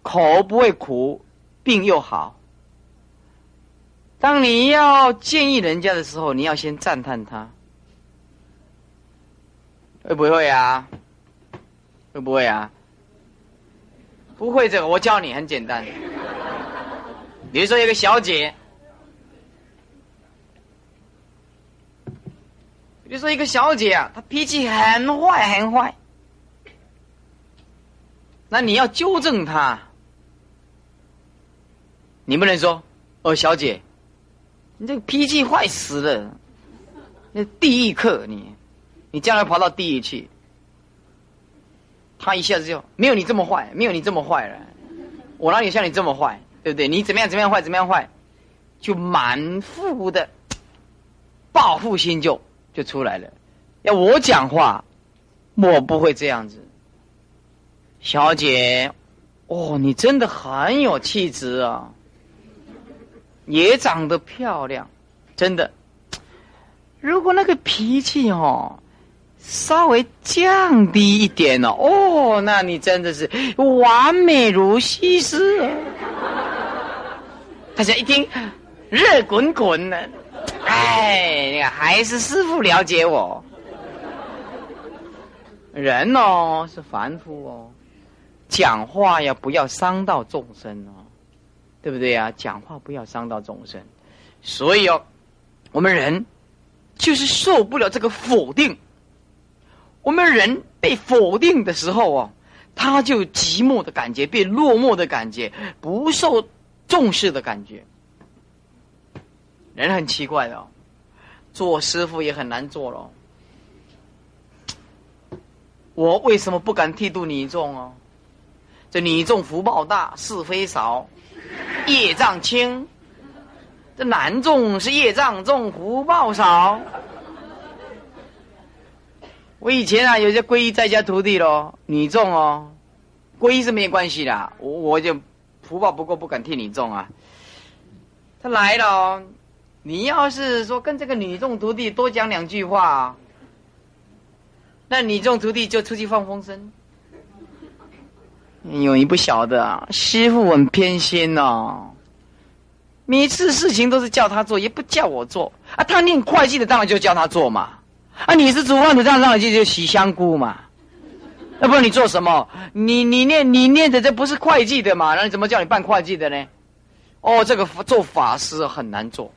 口不会苦，病又好。当你要建议人家的时候，你要先赞叹他，会不会啊？会不会啊？不会这个，我教你，很简单。比如说，一个小姐，比如说一个小姐啊，她脾气很坏，很坏。那你要纠正她，你不能说：“哦，小姐，你这个脾气坏死了，那地狱客，你，你将来跑到地狱去。”他一下子就没有你这么坏，没有你这么坏了。我哪里像你这么坏，对不对？你怎么样怎么样坏，怎么样坏，就满腹的报复心就就出来了。要我讲话，我不会这样子。小姐，哦，你真的很有气质啊，也长得漂亮，真的。如果那个脾气哦。稍微降低一点哦，哦，那你真的是完美如西施！大家一听，热滚滚的，哎，还是师傅了解我。人哦是凡夫哦，讲话呀不要伤到众生哦，对不对呀？讲话不要伤到众生，所以哦，我们人就是受不了这个否定。我们人被否定的时候哦，他就寂寞的感觉，被落寞的感觉，不受重视的感觉。人很奇怪哦，做师傅也很难做咯。我为什么不敢剃度女众哦？这女众福报大，是非少，业障轻；这男众是业障重，福报少。我以前啊，有些皈依在家徒弟咯，女众哦，皈依是没关系的，我我就福报不够，不敢替你种啊。他来了，你要是说跟这个女众徒弟多讲两句话，那女众徒弟就出去放风声。因为你不晓得啊，师傅很偏心哦。每次事情都是叫他做，也不叫我做啊。他念会计的，当然就叫他做嘛。啊，你是煮饭的，当然就就洗香菇嘛。要不然你做什么？你你念你念的这不是会计的嘛？那你怎么叫你办会计的呢？哦，这个做法师很难做，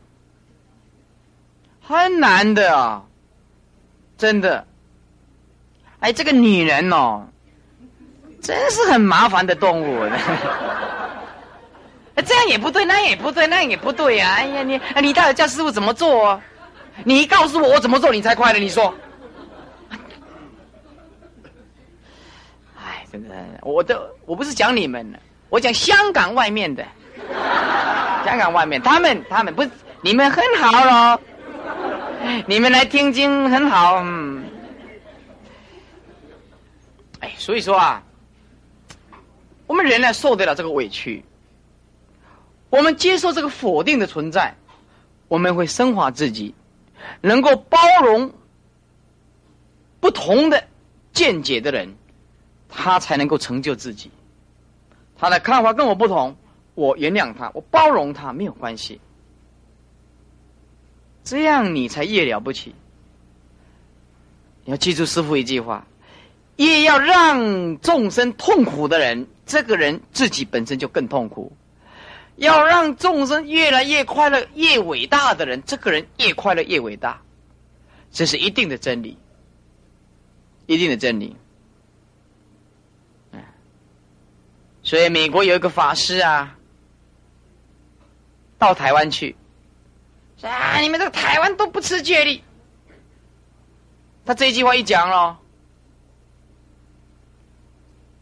很难的啊，真的。哎，这个女人哦，真是很麻烦的动物。这样也不对，那样也不对，那样也不对呀！哎呀，你你到底叫师傅怎么做啊？你告诉我我怎么做你才快乐？你说。哎，真的，我的我不是讲你们，我讲香港外面的。香港外面，他们他们不是你们很好咯，你们来听经很好，嗯，哎，所以说啊，我们仍然受得了这个委屈，我们接受这个否定的存在，我们会升华自己，能够包容不同的见解的人，他才能够成就自己，他的看法跟我不同。我原谅他，我包容他，没有关系。这样你才越了不起。你要记住师傅一句话：越要让众生痛苦的人，这个人自己本身就更痛苦；要让众生越来越快乐、越伟大的人，这个人越快乐、越伟大。这是一定的真理，一定的真理。所以美国有一个法师啊。到台湾去，啊！你们这个台湾都不吃戒律。他这句话一讲了，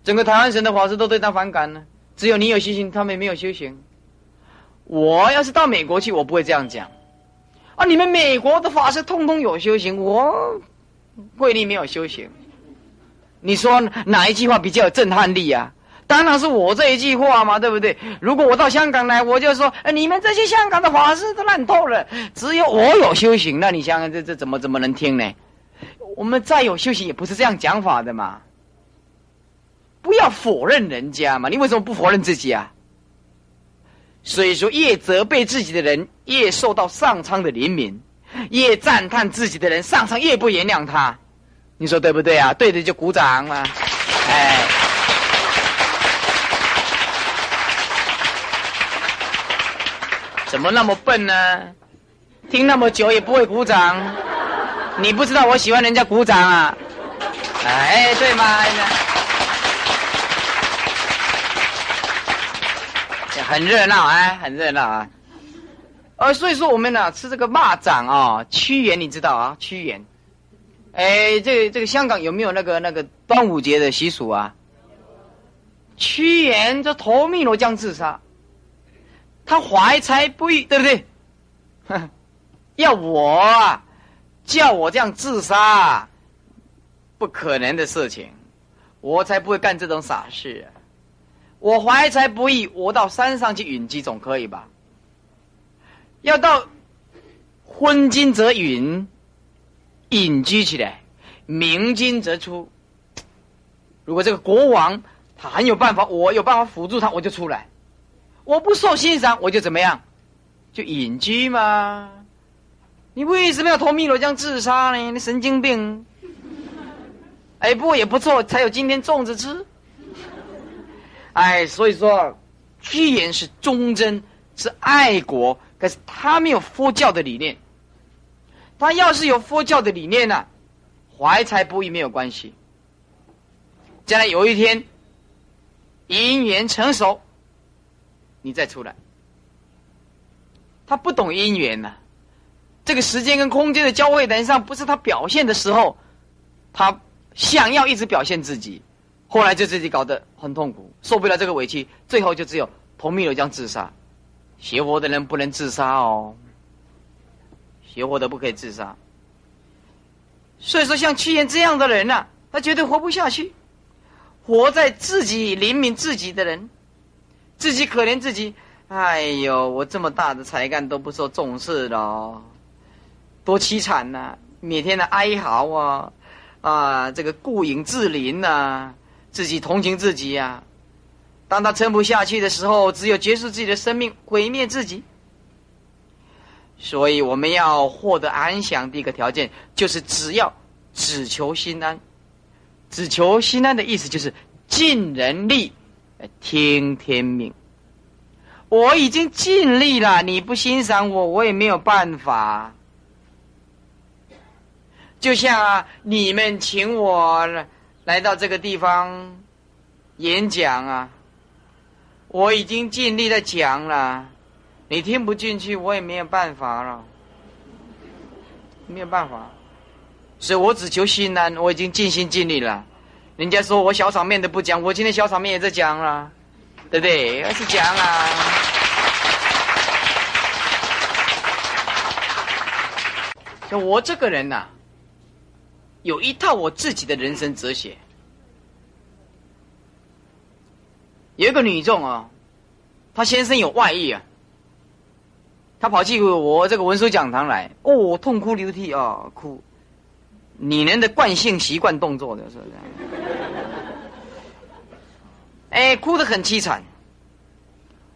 整个台湾省的法师都对他反感呢。只有你有修行，他们没有修行。我要是到美国去，我不会这样讲。啊！你们美国的法师通通有修行，我桂林没有修行。你说哪一句话比较有震撼力啊？当然是我这一句话嘛，对不对？如果我到香港来，我就说，哎你们这些香港的法师都烂透了，只有我有修行，那你想想，这这怎么怎么能听呢？我们再有修行，也不是这样讲法的嘛。不要否认人家嘛，你为什么不否认自己啊？所以说，越责备自己的人，越受到上苍的怜悯；越赞叹自己的人，上苍越不原谅他。你说对不对啊？对的就鼓掌嘛，哎。怎么那么笨呢？听那么久也不会鼓掌，你不知道我喜欢人家鼓掌啊？哎，对吗？很热闹啊，很热闹啊。呃，所以说我们呢吃这个蚂蚱啊，屈原你知道啊？屈原，哎，这这个香港有没有那个那个端午节的习俗啊？屈原这投汨罗江自杀。他怀才不遇，对不对？要我啊，叫我这样自杀，不可能的事情，我才不会干这种傻事。我怀才不遇，我到山上去隐居总可以吧？要到昏金则隐，隐居起来，明金则出。如果这个国王他很有办法，我有办法辅助他，我就出来。我不受欣赏，我就怎么样？就隐居嘛。你为什么要投汨罗江自杀呢？你神经病！哎，不过也不错，才有今天粽子吃。哎，所以说，屈原是忠贞，是爱国，可是他没有佛教的理念。他要是有佛教的理念呢，怀才不遇没有关系。将来有一天，姻缘成熟。你再出来，他不懂姻缘呐，这个时间跟空间的交汇点上，不是他表现的时候，他想要一直表现自己，后来就自己搞得很痛苦，受不了这个委屈，最后就只有同命流将自杀。邪活的人不能自杀哦，邪活的不可以自杀。所以说，像屈原这样的人呐，他绝对活不下去。活在自己怜悯自己的人，自己可怜自己。哎呦，我这么大的才干都不受重视了，多凄惨呐！每天的哀嚎啊，啊，这个顾影自怜呐，自己同情自己呀。当他撑不下去的时候，只有结束自己的生命，毁灭自己。所以，我们要获得安详，第一个条件就是只要只求心安。只求心安的意思就是尽人力，听天命。我已经尽力了，你不欣赏我，我也没有办法。就像啊，你们请我来到这个地方演讲啊，我已经尽力的讲了，你听不进去，我也没有办法了，没有办法。所以我只求心安，我已经尽心尽力了。人家说我小场面都不讲，我今天小场面也在讲了，对不对？还是讲啊。就我这个人呐，有一套我自己的人生哲学。有一个女众啊，她先生有外遇啊，她跑去我这个文书讲堂来，哦，痛哭流涕啊，哭。女人的惯性习惯动作的是不是？哎，哭得很凄惨。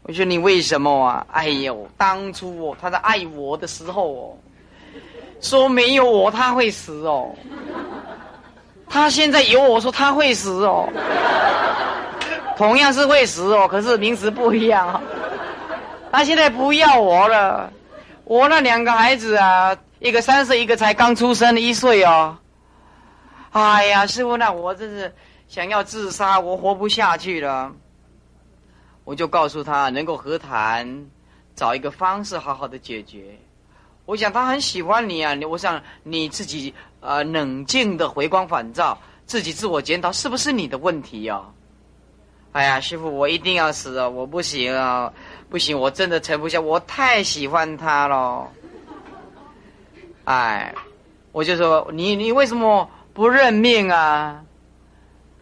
我说你为什么啊？哎呦，当初哦，他在爱我的时候哦，说没有我他会死哦。他现在有我说他会死哦，同样是会死哦，可是名词不一样哦。他现在不要我了，我那两个孩子啊。一个三岁，一个才刚出生一岁哦。哎呀，师傅，那我真是想要自杀，我活不下去了。我就告诉他，能够和谈，找一个方式好好的解决。我想他很喜欢你啊，我想你自己呃冷静的回光返照，自己自我检讨，是不是你的问题呀？哎呀，师傅，我一定要死啊！我不行啊，不行，我真的撑不下，我太喜欢他了。哎，我就说你你为什么不认命啊？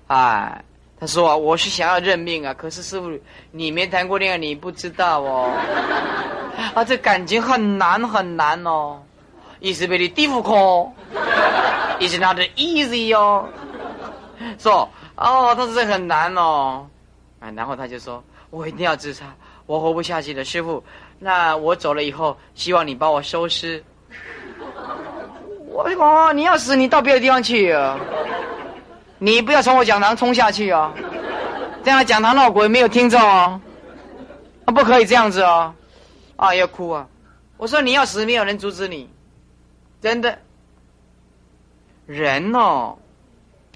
哎，他说啊我是想要认命啊，可是师傅你没谈过恋爱，你不知道哦。啊，这感情很难很难哦，It's very difficult，is not easy 哦。说哦，他是很难哦。啊，然后他就说我一定要自杀，我活不下去了，师傅。那我走了以后，希望你帮我收尸。我讲，你要死，你到别的地方去啊！你不要从我讲堂冲下去哦！这样讲堂闹鬼，没有听众哦，啊，不可以这样子哦！啊，要哭啊！我说你要死，没有人阻止你，真的。人哦，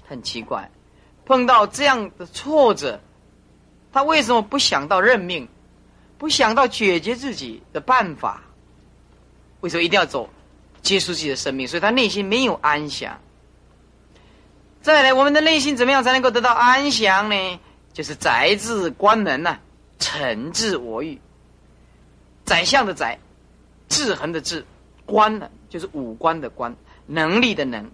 很奇怪，碰到这样的挫折，他为什么不想到认命，不想到解决自己的办法？为什么一定要走？结束自己的生命，所以他内心没有安详。再来，我们的内心怎么样才能够得到安详呢？就是宅治关门呐，惩治我欲。宰相的宰，制衡的制，官呢就是五官的官，能力的能，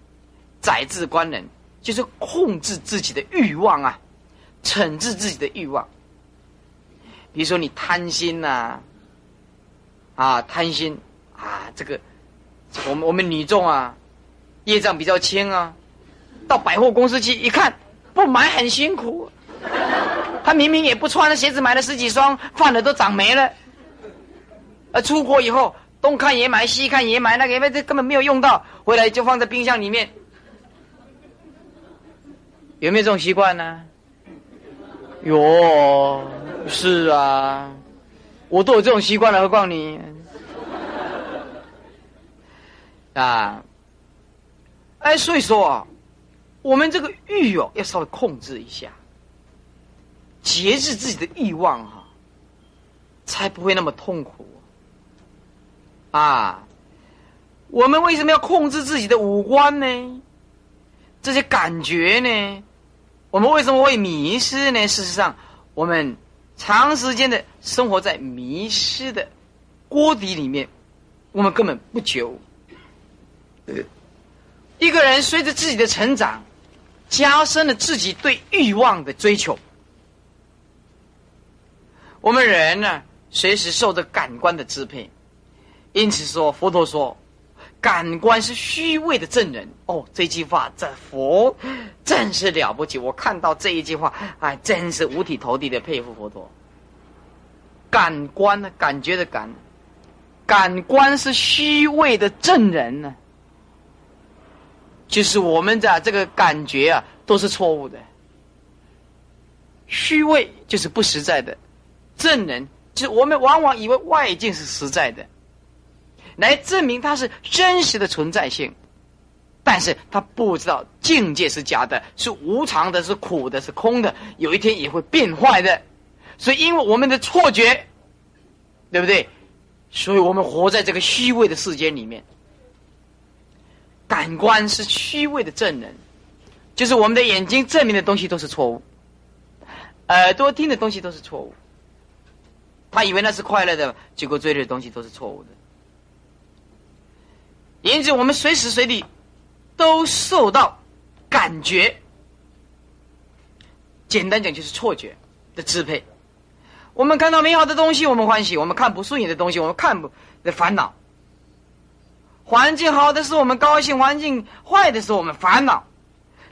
宰治官人就是控制自己的欲望啊，惩治自己的欲望。比如说你贪心呐，啊贪心啊这个。我们我们女众啊，业障比较轻啊，到百货公司去一看，不买很辛苦。他明明也不穿的鞋子，买了十几双，放的都长霉了。呃，出国以后东看也买，西看也买，那个因为这根本没有用到，回来就放在冰箱里面。有没有这种习惯呢？有，是啊，我都有这种习惯了，何况你？啊，哎，所以说啊，我们这个欲哦，要稍微控制一下，节制自己的欲望哈，才不会那么痛苦。啊，我们为什么要控制自己的五官呢？这些感觉呢？我们为什么会迷失呢？事实上，我们长时间的生活在迷失的锅底里面，我们根本不觉悟。一个人随着自己的成长，加深了自己对欲望的追求。我们人呢，随时受着感官的支配，因此说，佛陀说，感官是虚伪的证人。哦，这句话，这佛真是了不起！我看到这一句话，哎，真是五体投地的佩服佛陀。感官呢，感觉的感，感官是虚伪的证人呢。就是我们的这个感觉啊，都是错误的。虚伪就是不实在的，证人就是我们往往以为外境是实在的，来证明它是真实的存在性，但是他不知道境界是假的，是无常的，是苦的，是空的，有一天也会变坏的。所以，因为我们的错觉，对不对？所以我们活在这个虚伪的世界里面。感官是虚伪的证人，就是我们的眼睛证明的东西都是错误，耳朵听的东西都是错误。他以为那是快乐的，结果追的东西都是错误的。因此，我们随时随地都受到感觉，简单讲就是错觉的支配。我们看到美好的东西，我们欢喜；我们看不顺眼的东西，我们看不的烦恼。环境好的时候我们高兴，环境坏的时候我们烦恼。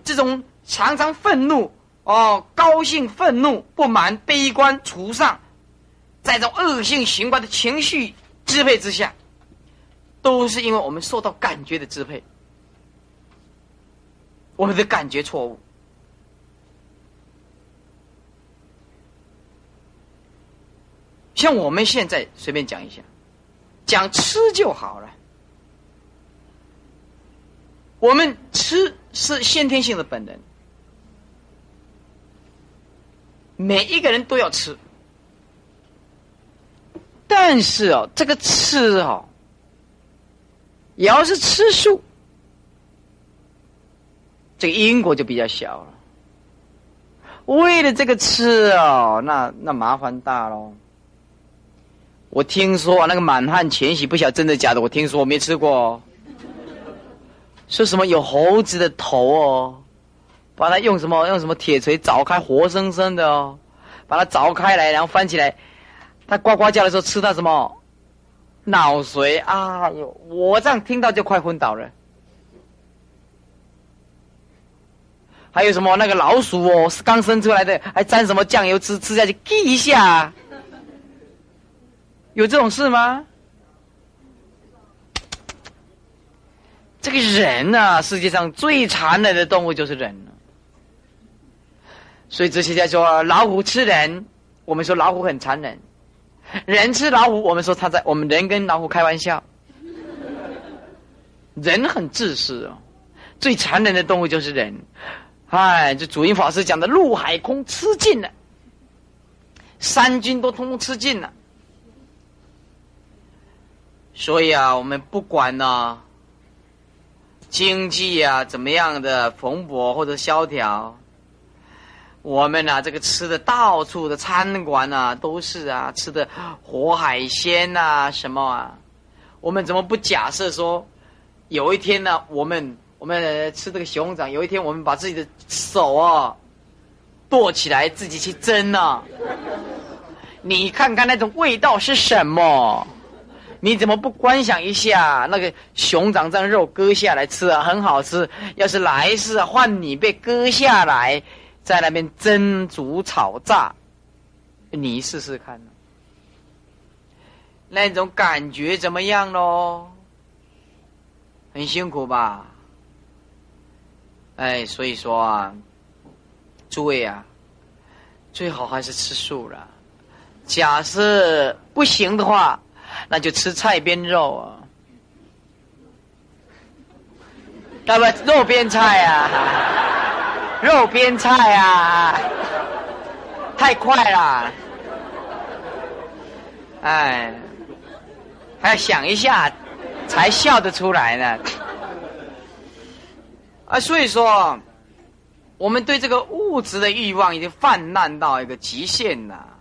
这种常常愤怒哦，高兴、愤怒、不满、悲观、沮丧，在这种恶性循环的情绪支配之下，都是因为我们受到感觉的支配，我们的感觉错误。像我们现在随便讲一下，讲吃就好了。我们吃是先天性的本能，每一个人都要吃，但是哦，这个吃哦，也要是吃素，这个因果就比较小了。为了这个吃哦，那那麻烦大喽。我听说那个满汉全席，不晓得真的假的，我听说我没吃过。说什么有猴子的头哦，把它用什么用什么铁锤凿开，活生生的哦，把它凿开来，然后翻起来，它呱呱叫的时候吃到什么脑髓啊！哟，我这样听到就快昏倒了。还有什么那个老鼠哦，是刚生出来的，还沾什么酱油吃吃下去，滴一下，有这种事吗？这个人呐，世界上最残忍的动物就是人了。所以哲学家说，老虎吃人，我们说老虎很残忍；人吃老虎，我们说他在我们人跟老虎开玩笑。人很自私哦，最残忍的动物就是人。哎，这主音法师讲的陆海空吃尽了，三军都通通吃尽了。所以啊，我们不管呢。经济啊，怎么样的蓬勃或者萧条？我们呢，这个吃的到处的餐馆啊，都是啊，吃的活海鲜呐，什么啊？我们怎么不假设说，有一天呢，我们我们吃这个熊掌，有一天我们把自己的手啊剁起来，自己去蒸呢？你看看那种味道是什么？你怎么不观想一下那个熊掌这样肉割下来吃啊，很好吃。要是来世换你被割下来，在那边蒸煮炒炸，你试试看，那种感觉怎么样喽？很辛苦吧？哎，所以说啊，诸位啊，最好还是吃素了。假设不行的话。那就吃菜边肉啊，那不肉边菜啊，肉边菜啊，太快了，哎，还要想一下，才笑得出来呢。啊，所以说，我们对这个物质的欲望已经泛滥到一个极限了。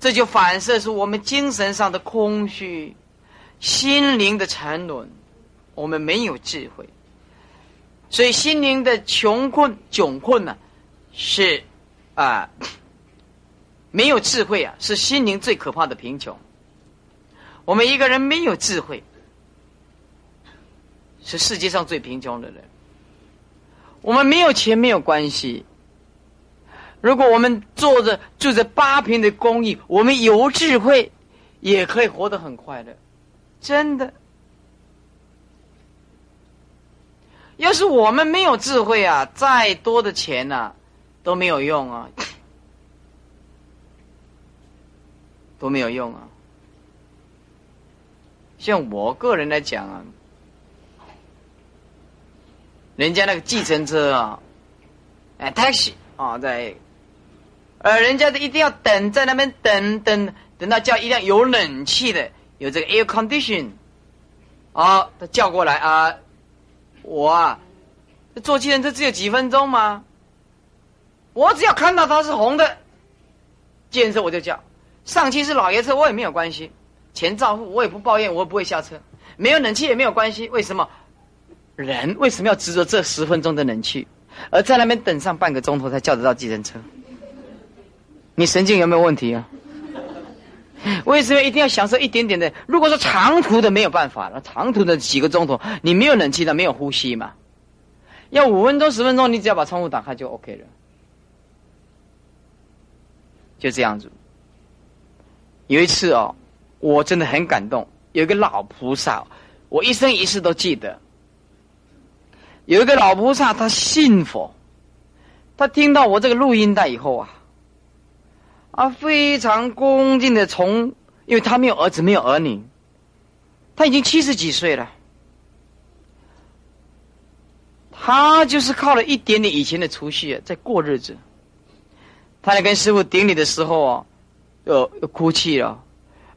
这就反射出我们精神上的空虚，心灵的沉沦。我们没有智慧，所以心灵的穷困窘困呢，是啊，没有智慧啊，是心灵最可怕的贫穷。我们一个人没有智慧，是世界上最贫穷的人。我们没有钱没有关系。如果我们坐着住着八平的公寓，我们有智慧，也可以活得很快乐，真的。要是我们没有智慧啊，再多的钱呐都没有用啊，都没有用啊。像我个人来讲啊，人家那个计程车啊，哎，taxi 啊，在。呃，人家的一定要等在那边等等等到叫一辆有冷气的，有这个 air condition，啊，他叫过来啊，我啊，坐计程车只有几分钟吗？我只要看到它是红的，计程车我就叫，上去是老爷车我也没有关系，钱照付我也不抱怨，我也不会下车，没有冷气也没有关系，为什么？人为什么要执着这十分钟的冷气，而在那边等上半个钟头才叫得到计程车？你神经有没有问题啊？为什么一定要享受一点点的？如果说长途的没有办法了，长途的几个钟头，你没有冷气的，没有呼吸嘛？要五分钟、十分钟，你只要把窗户打开就 OK 了。就这样子。有一次哦，我真的很感动，有一个老菩萨，我一生一世都记得。有一个老菩萨，他信佛，他听到我这个录音带以后啊。他非常恭敬的从，因为他没有儿子，没有儿女，他已经七十几岁了，他就是靠了一点点以前的储蓄在过日子。他来跟师傅顶礼的时候啊，又哭泣了，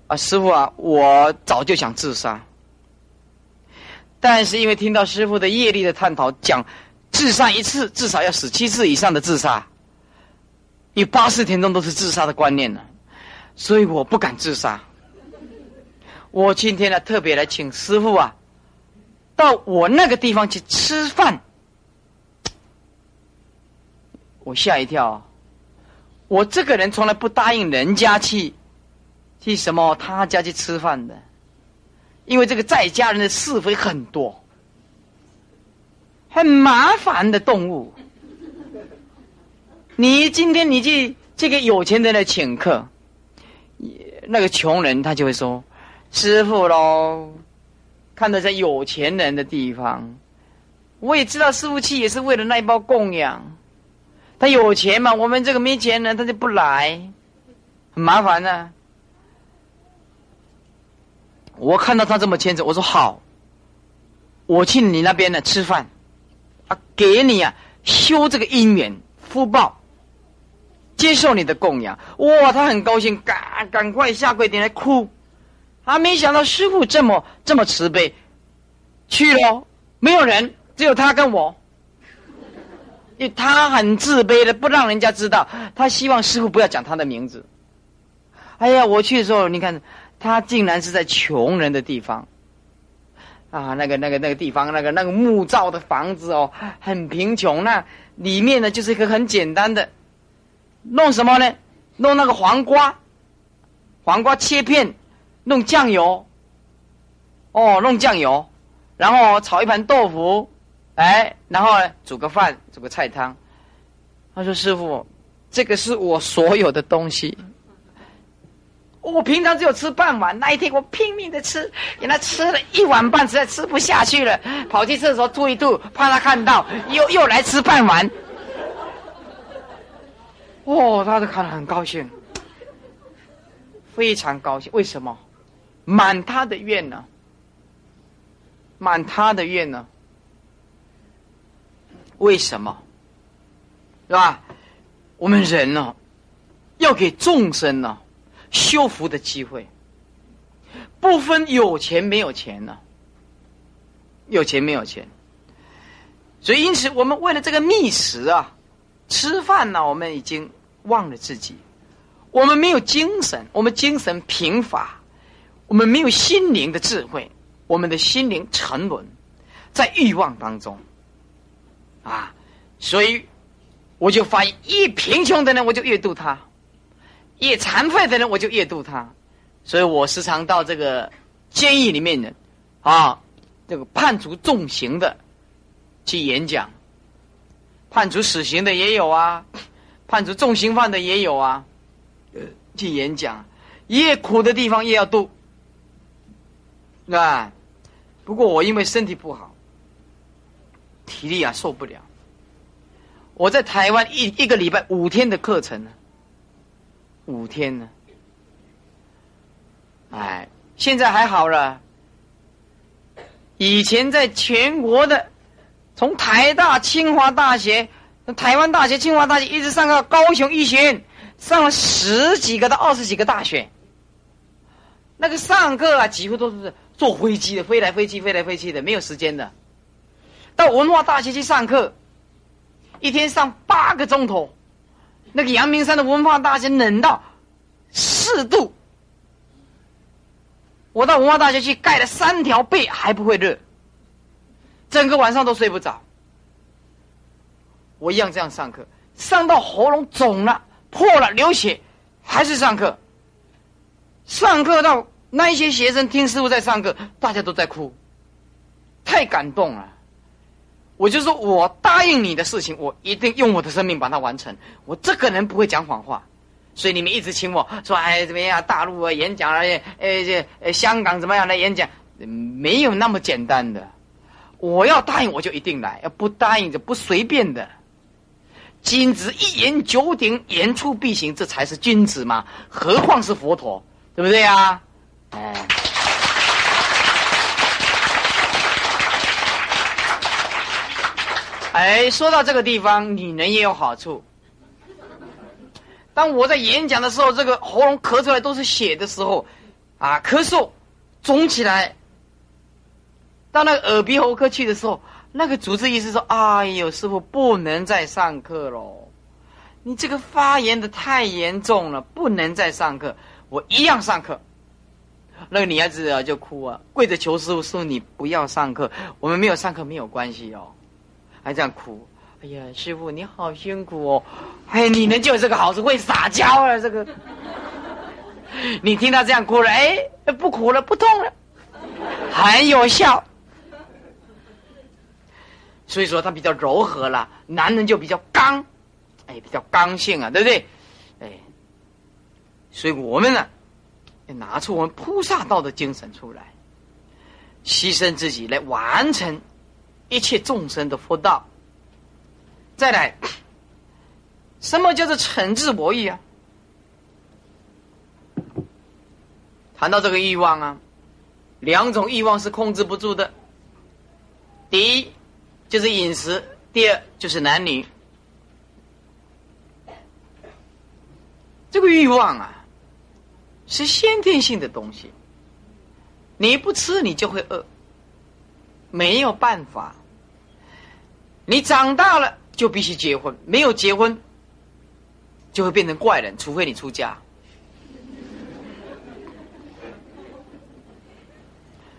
啊，师傅啊，我早就想自杀，但是因为听到师傅的业力的探讨，讲自杀一次至少要死七次以上的自杀。你八十天中都是自杀的观念呢，所以我不敢自杀。我今天呢特别来请师傅啊，到我那个地方去吃饭。我吓一跳，我这个人从来不答应人家去，去什么他家去吃饭的，因为这个在家人的是非很多，很麻烦的动物。你今天你去这个有钱人来请客，那个穷人他就会说：“师傅喽，看到在有钱人的地方，我也知道师傅去也是为了那一包供养。他有钱嘛，我们这个没钱人他就不来，很麻烦呢。”我看到他这么牵着，我说好，我去你那边呢吃饭，啊，给你啊修这个姻缘福报。接受你的供养，哇！他很高兴，赶赶快下跪点来哭。他没想到师傅这么这么慈悲，去了没有人，只有他跟我。因为他很自卑的，不让人家知道，他希望师傅不要讲他的名字。哎呀，我去的时候，你看他竟然是在穷人的地方，啊，那个那个那个地方，那个那个木造的房子哦，很贫穷，那里面呢就是一个很简单的。弄什么呢？弄那个黄瓜，黄瓜切片，弄酱油。哦，弄酱油，然后炒一盘豆腐，哎，然后呢煮个饭，煮个菜汤。他说：“师傅，这个是我所有的东西。我平常只有吃半碗，那一天我拼命的吃，给他吃了一碗半，实在吃不下去了，跑去厕所吐一吐，怕他看到，又又来吃半碗。”哦，他就看了很高兴，非常高兴。为什么？满他的愿呢？满他的愿呢？为什么？是吧？我们人呢，要给众生呢修福的机会，不分有钱没有钱呢、有钱没有钱。所以因此，我们为了这个觅食啊，吃饭呢，我们已经忘了自己，我们没有精神，我们精神贫乏，我们没有心灵的智慧，我们的心灵沉沦在欲望当中。啊，所以我就发现，越贫穷的人，我就越度他；越残废的人，我就越度他。所以我时常到这个监狱里面的啊，这个判处重刑的去演讲，判处死刑的也有啊，判处重刑犯的也有啊，呃，去演讲，越苦的地方越要度，啊。不过我因为身体不好，体力啊受不了。我在台湾一一个礼拜五天的课程呢，五天呢。哎，现在还好了。以前在全国的，从台大、清华大学、那台湾大学、清华大学一直上到高雄医学院，上了十几个到二十几个大学。那个上课啊，几乎都是坐飞机的，飞来飞去，飞来飞去的，没有时间的。到文化大学去上课，一天上八个钟头。那个阳明山的文化大学冷到四度。我到文化大学去盖了三条被，还不会热，整个晚上都睡不着。我一样这样上课，上到喉咙肿了、破了、流血，还是上课。上课到那一些学生听师傅在上课，大家都在哭，太感动了。我就说我答应你的事情，我一定用我的生命把它完成。我这个人不会讲谎话。所以你们一直请我说，哎，怎么样？大陆啊，演讲啊，哎，这，香港怎么样来演讲？没有那么简单的。我要答应，我就一定来；要不答应，就不随便的。君子一言九鼎，言出必行，这才是君子嘛。何况是佛陀，对不对呀？哎，哎，说到这个地方，女人也有好处。当我在演讲的时候，这个喉咙咳出来都是血的时候，啊，咳嗽，肿起来。到那个耳鼻喉科去的时候，那个主治医师说：“哎呦，师傅不能再上课喽，你这个发炎的太严重了，不能再上课。”我一样上课。那个女孩子啊就哭啊，跪着求师傅说：“你不要上课，我们没有上课没有关系哦。”还这样哭。哎呀，师傅你好辛苦哦！哎，你能就这个好处，会撒娇啊，这个。你听他这样哭了，哎，不哭了，不痛了，很有效。所以说他比较柔和了，男人就比较刚，哎，比较刚性啊，对不对？哎，所以我们呢，要拿出我们菩萨道的精神出来，牺牲自己来完成一切众生的佛道。再来，什么叫做惩治博弈啊？谈到这个欲望啊，两种欲望是控制不住的。第一就是饮食，第二就是男女。这个欲望啊，是先天性的东西，你不吃你就会饿，没有办法。你长大了。就必须结婚，没有结婚就会变成怪人，除非你出家。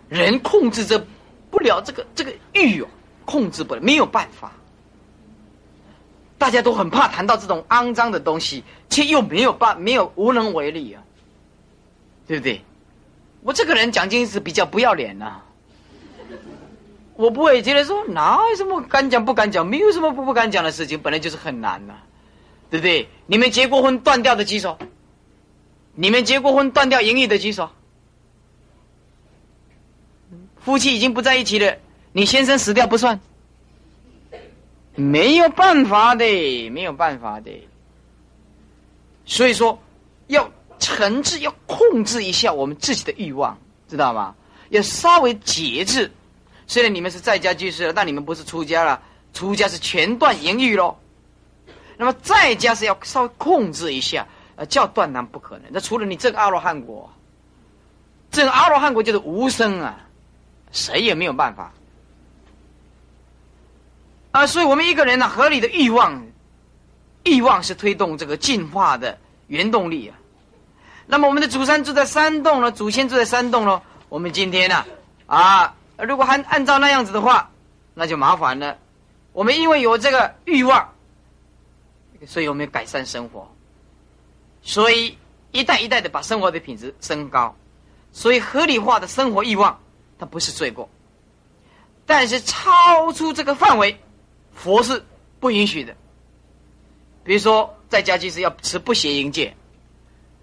人控制着不了这个这个欲哦，控制不了，没有办法。大家都很怕谈到这种肮脏的东西，却又没有办，没有无能为力啊，对不对？我这个人讲经是比较不要脸呐。我不会觉得说哪有什么敢讲不敢讲，没有什么不不敢讲的事情，本来就是很难呐，对不对？你们结过婚断掉的举手，你们结过婚断掉淫欲的举手，夫妻已经不在一起了，你先生死掉不算，没有办法的，没有办法的。所以说，要惩治，要控制一下我们自己的欲望，知道吗？要稍微节制。虽然你们是在家居士了，但你们不是出家了。出家是全断淫欲喽。那么在家是要稍微控制一下，呃，叫断男不可能。那除了你这个阿罗汉果，这个阿罗汉果就是无声啊，谁也没有办法啊。所以，我们一个人呢，合理的欲望，欲望是推动这个进化的原动力啊。那么，我们的祖山住在山洞了，祖先住在山洞了。我们今天呢，啊，如果还按照那样子的话，那就麻烦了。我们因为有这个欲望，所以我们改善生活，所以一代一代的把生活的品质升高。所以合理化的生活欲望，它不是罪过，但是超出这个范围，佛是不允许的。比如说，在家居士要持不邪淫戒，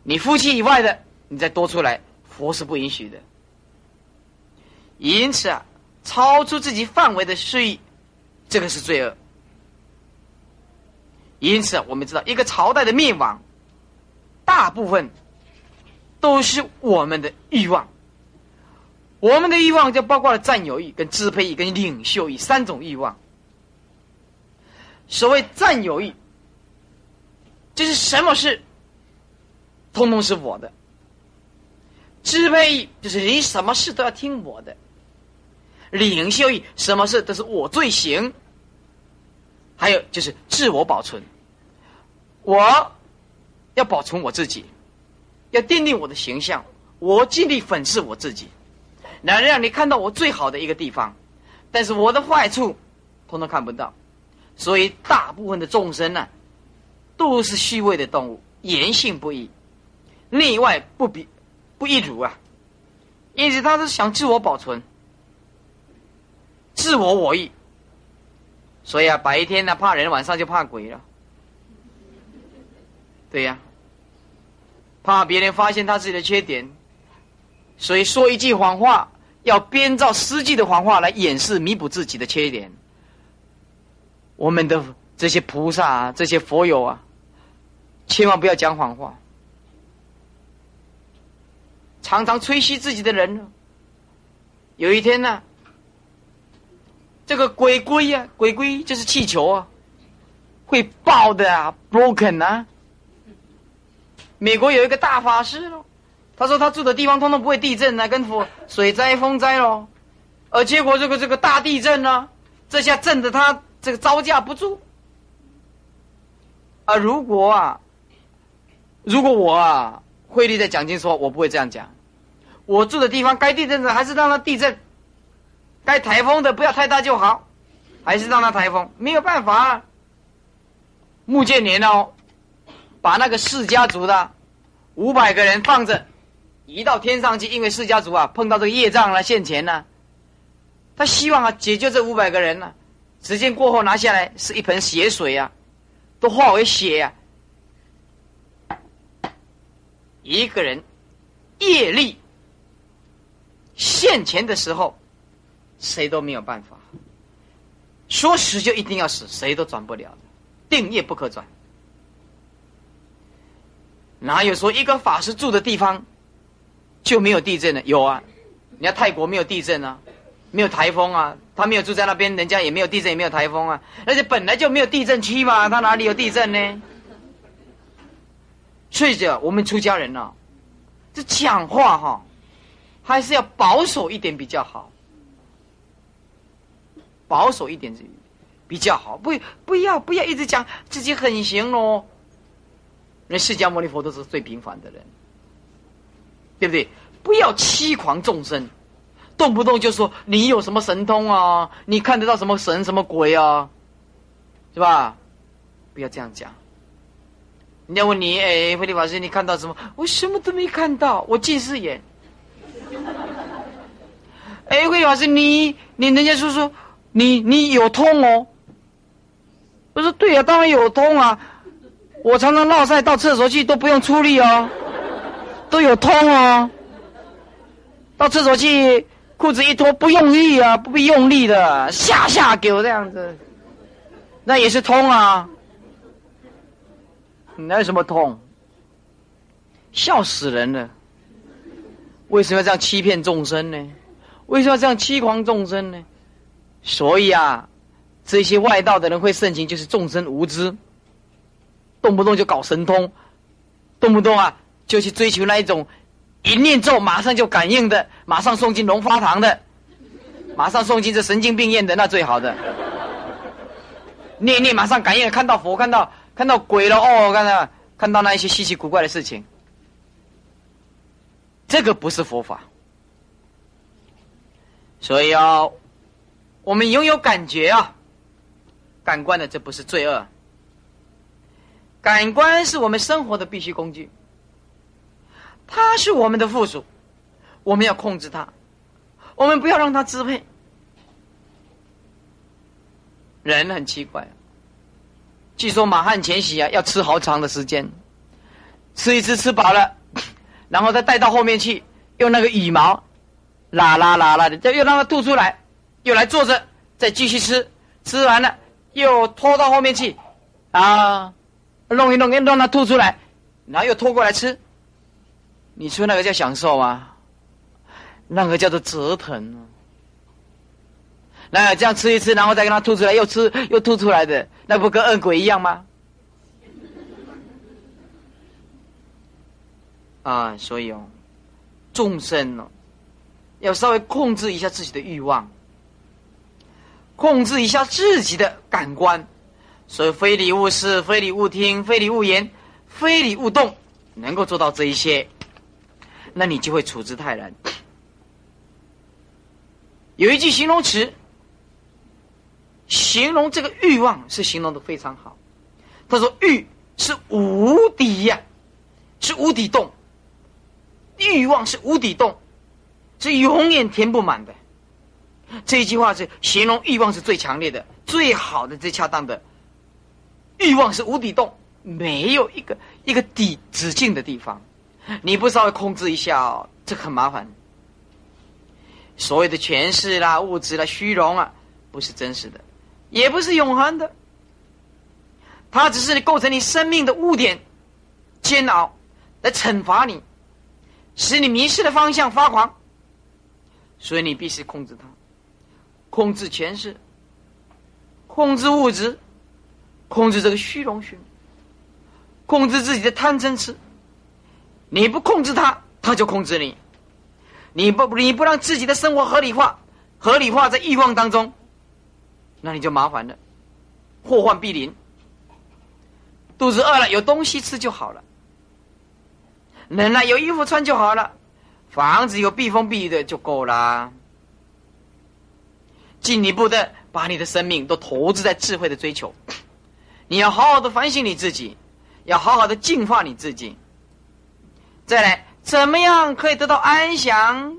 你夫妻以外的，你再多出来，佛是不允许的。因此啊，超出自己范围的事意，这个是罪恶。因此啊，我们知道一个朝代的灭亡，大部分。都是我们的欲望，我们的欲望就包括了占有欲、跟支配欲、跟领袖欲三种欲望。所谓占有欲，就是什么事，通通是我的；支配欲就是你什么事都要听我的；领袖欲什么事都是我最行；还有就是自我保存，我要保存我自己。要奠定我的形象，我尽力粉饰我自己，来让你看到我最好的一个地方，但是我的坏处，通通看不到。所以大部分的众生呢，都是虚伪的动物，言行不一，内外不比，不一如啊。因此他是想自我保存，自我我意。所以啊，白天呢怕人，晚上就怕鬼了。对呀。怕别人发现他自己的缺点，所以说一句谎话，要编造实际的谎话来掩饰、弥补自己的缺点。我们的这些菩萨、啊，这些佛友啊，千万不要讲谎话。常常吹嘘自己的人呢，有一天呢，这个鬼龟呀，鬼龟就是气球啊，会爆的啊，broken 啊。美国有一个大法师喽，他说他住的地方通通不会地震呢，跟火水灾、风灾喽，而结果这个这个大地震呢，这下震得他这个招架不住。啊，如果啊，如果我啊，慧立在讲经说，我不会这样讲，我住的地方该地震的还是让它地震，该台风的不要太大就好，还是让它台风，没有办法啊。穆建年哦。把那个释家族的五百个人放着，移到天上去，因为释家族啊碰到这个业障了现前呢，他希望啊解救这五百个人呢。时间过后拿下来是一盆血水啊，都化为血呀。一个人业力现前的时候，谁都没有办法。说死就一定要死，谁都转不了，定业不可转。哪有说一个法师住的地方就没有地震的？有啊，你看泰国没有地震啊，没有台风啊，他没有住在那边，人家也没有地震，也没有台风啊，而且本来就没有地震区嘛，他哪里有地震呢？所以讲，我们出家人呢，这讲话哈，还是要保守一点比较好，保守一点比较好，不不要不要一直讲自己很行喽。人释迦牟尼佛都是最平凡的人，对不对？不要欺狂众生，动不动就说你有什么神通啊？你看得到什么神什么鬼啊？是吧？不要这样讲。人家问你，哎，慧利法师，你看到什么？我什么都没看到，我近视眼。哎，慧利法师，你你人家说说你你有痛哦？我说对呀，当然有痛啊。我常常落晒到厕所去都不用出力哦，都有痛哦。到厕所去，裤子一脱不用力啊，不必用力的下下狗这样子，那也是通啊。那有什么痛？笑死人了！为什么要这样欺骗众生呢？为什么要这样欺狂众生呢？所以啊，这些外道的人会盛行，就是众生无知。动不动就搞神通，动不动啊就去追求那一种一念咒马上就感应的，马上送进龙发堂的，马上送进这神经病院的，那最好的。念念马上感应，看到佛，看到看到鬼了哦，看到看到那一些稀奇古怪的事情，这个不是佛法。所以啊，我们拥有感觉啊，感官的这不是罪恶。感官是我们生活的必须工具，它是我们的附属，我们要控制它，我们不要让它支配。人很奇怪，据说马汉前喜啊，要吃好长的时间，吃一吃吃饱了，然后再带到后面去，用那个羽毛啦啦啦啦的，再又让它吐出来，又来坐着，再继续吃，吃完了又拖到后面去，啊，弄一弄，又让它吐出来，然后又拖过来吃。你说那个叫享受吗？那个叫做折腾！那这样吃一吃，然后再给它吐出来，又吃又吐出来的，那不跟恶鬼一样吗？啊，所以哦，众生哦，要稍微控制一下自己的欲望，控制一下自己的感官。所以非礼勿视，非礼勿听，非礼勿言，非礼勿动，能够做到这一些，那你就会处之泰然。有一句形容词。形容这个欲望是形容的非常好。他说：“欲是无底呀，是无底洞。欲望是无底洞，是永远填不满的。”这一句话是形容欲望是最强烈的、最好的、最恰当的。欲望是无底洞，没有一个一个底止境的地方。你不稍微控制一下，这很麻烦。所谓的权势啦、物质啦、虚荣啊，不是真实的。也不是永恒的，它只是构成你生命的污点、煎熬，来惩罚你，使你迷失了方向、发狂。所以你必须控制它，控制权势，控制物质，控制这个虚荣心，控制自己的贪嗔痴。你不控制他，他就控制你。你不你不让自己的生活合理化，合理化在欲望当中。那你就麻烦了，祸患必临。肚子饿了，有东西吃就好了；冷了，有衣服穿就好了；房子有避风避雨的就够了。进一步的，把你的生命都投资在智慧的追求。你要好好的反省你自己，要好好的净化你自己。再来，怎么样可以得到安详？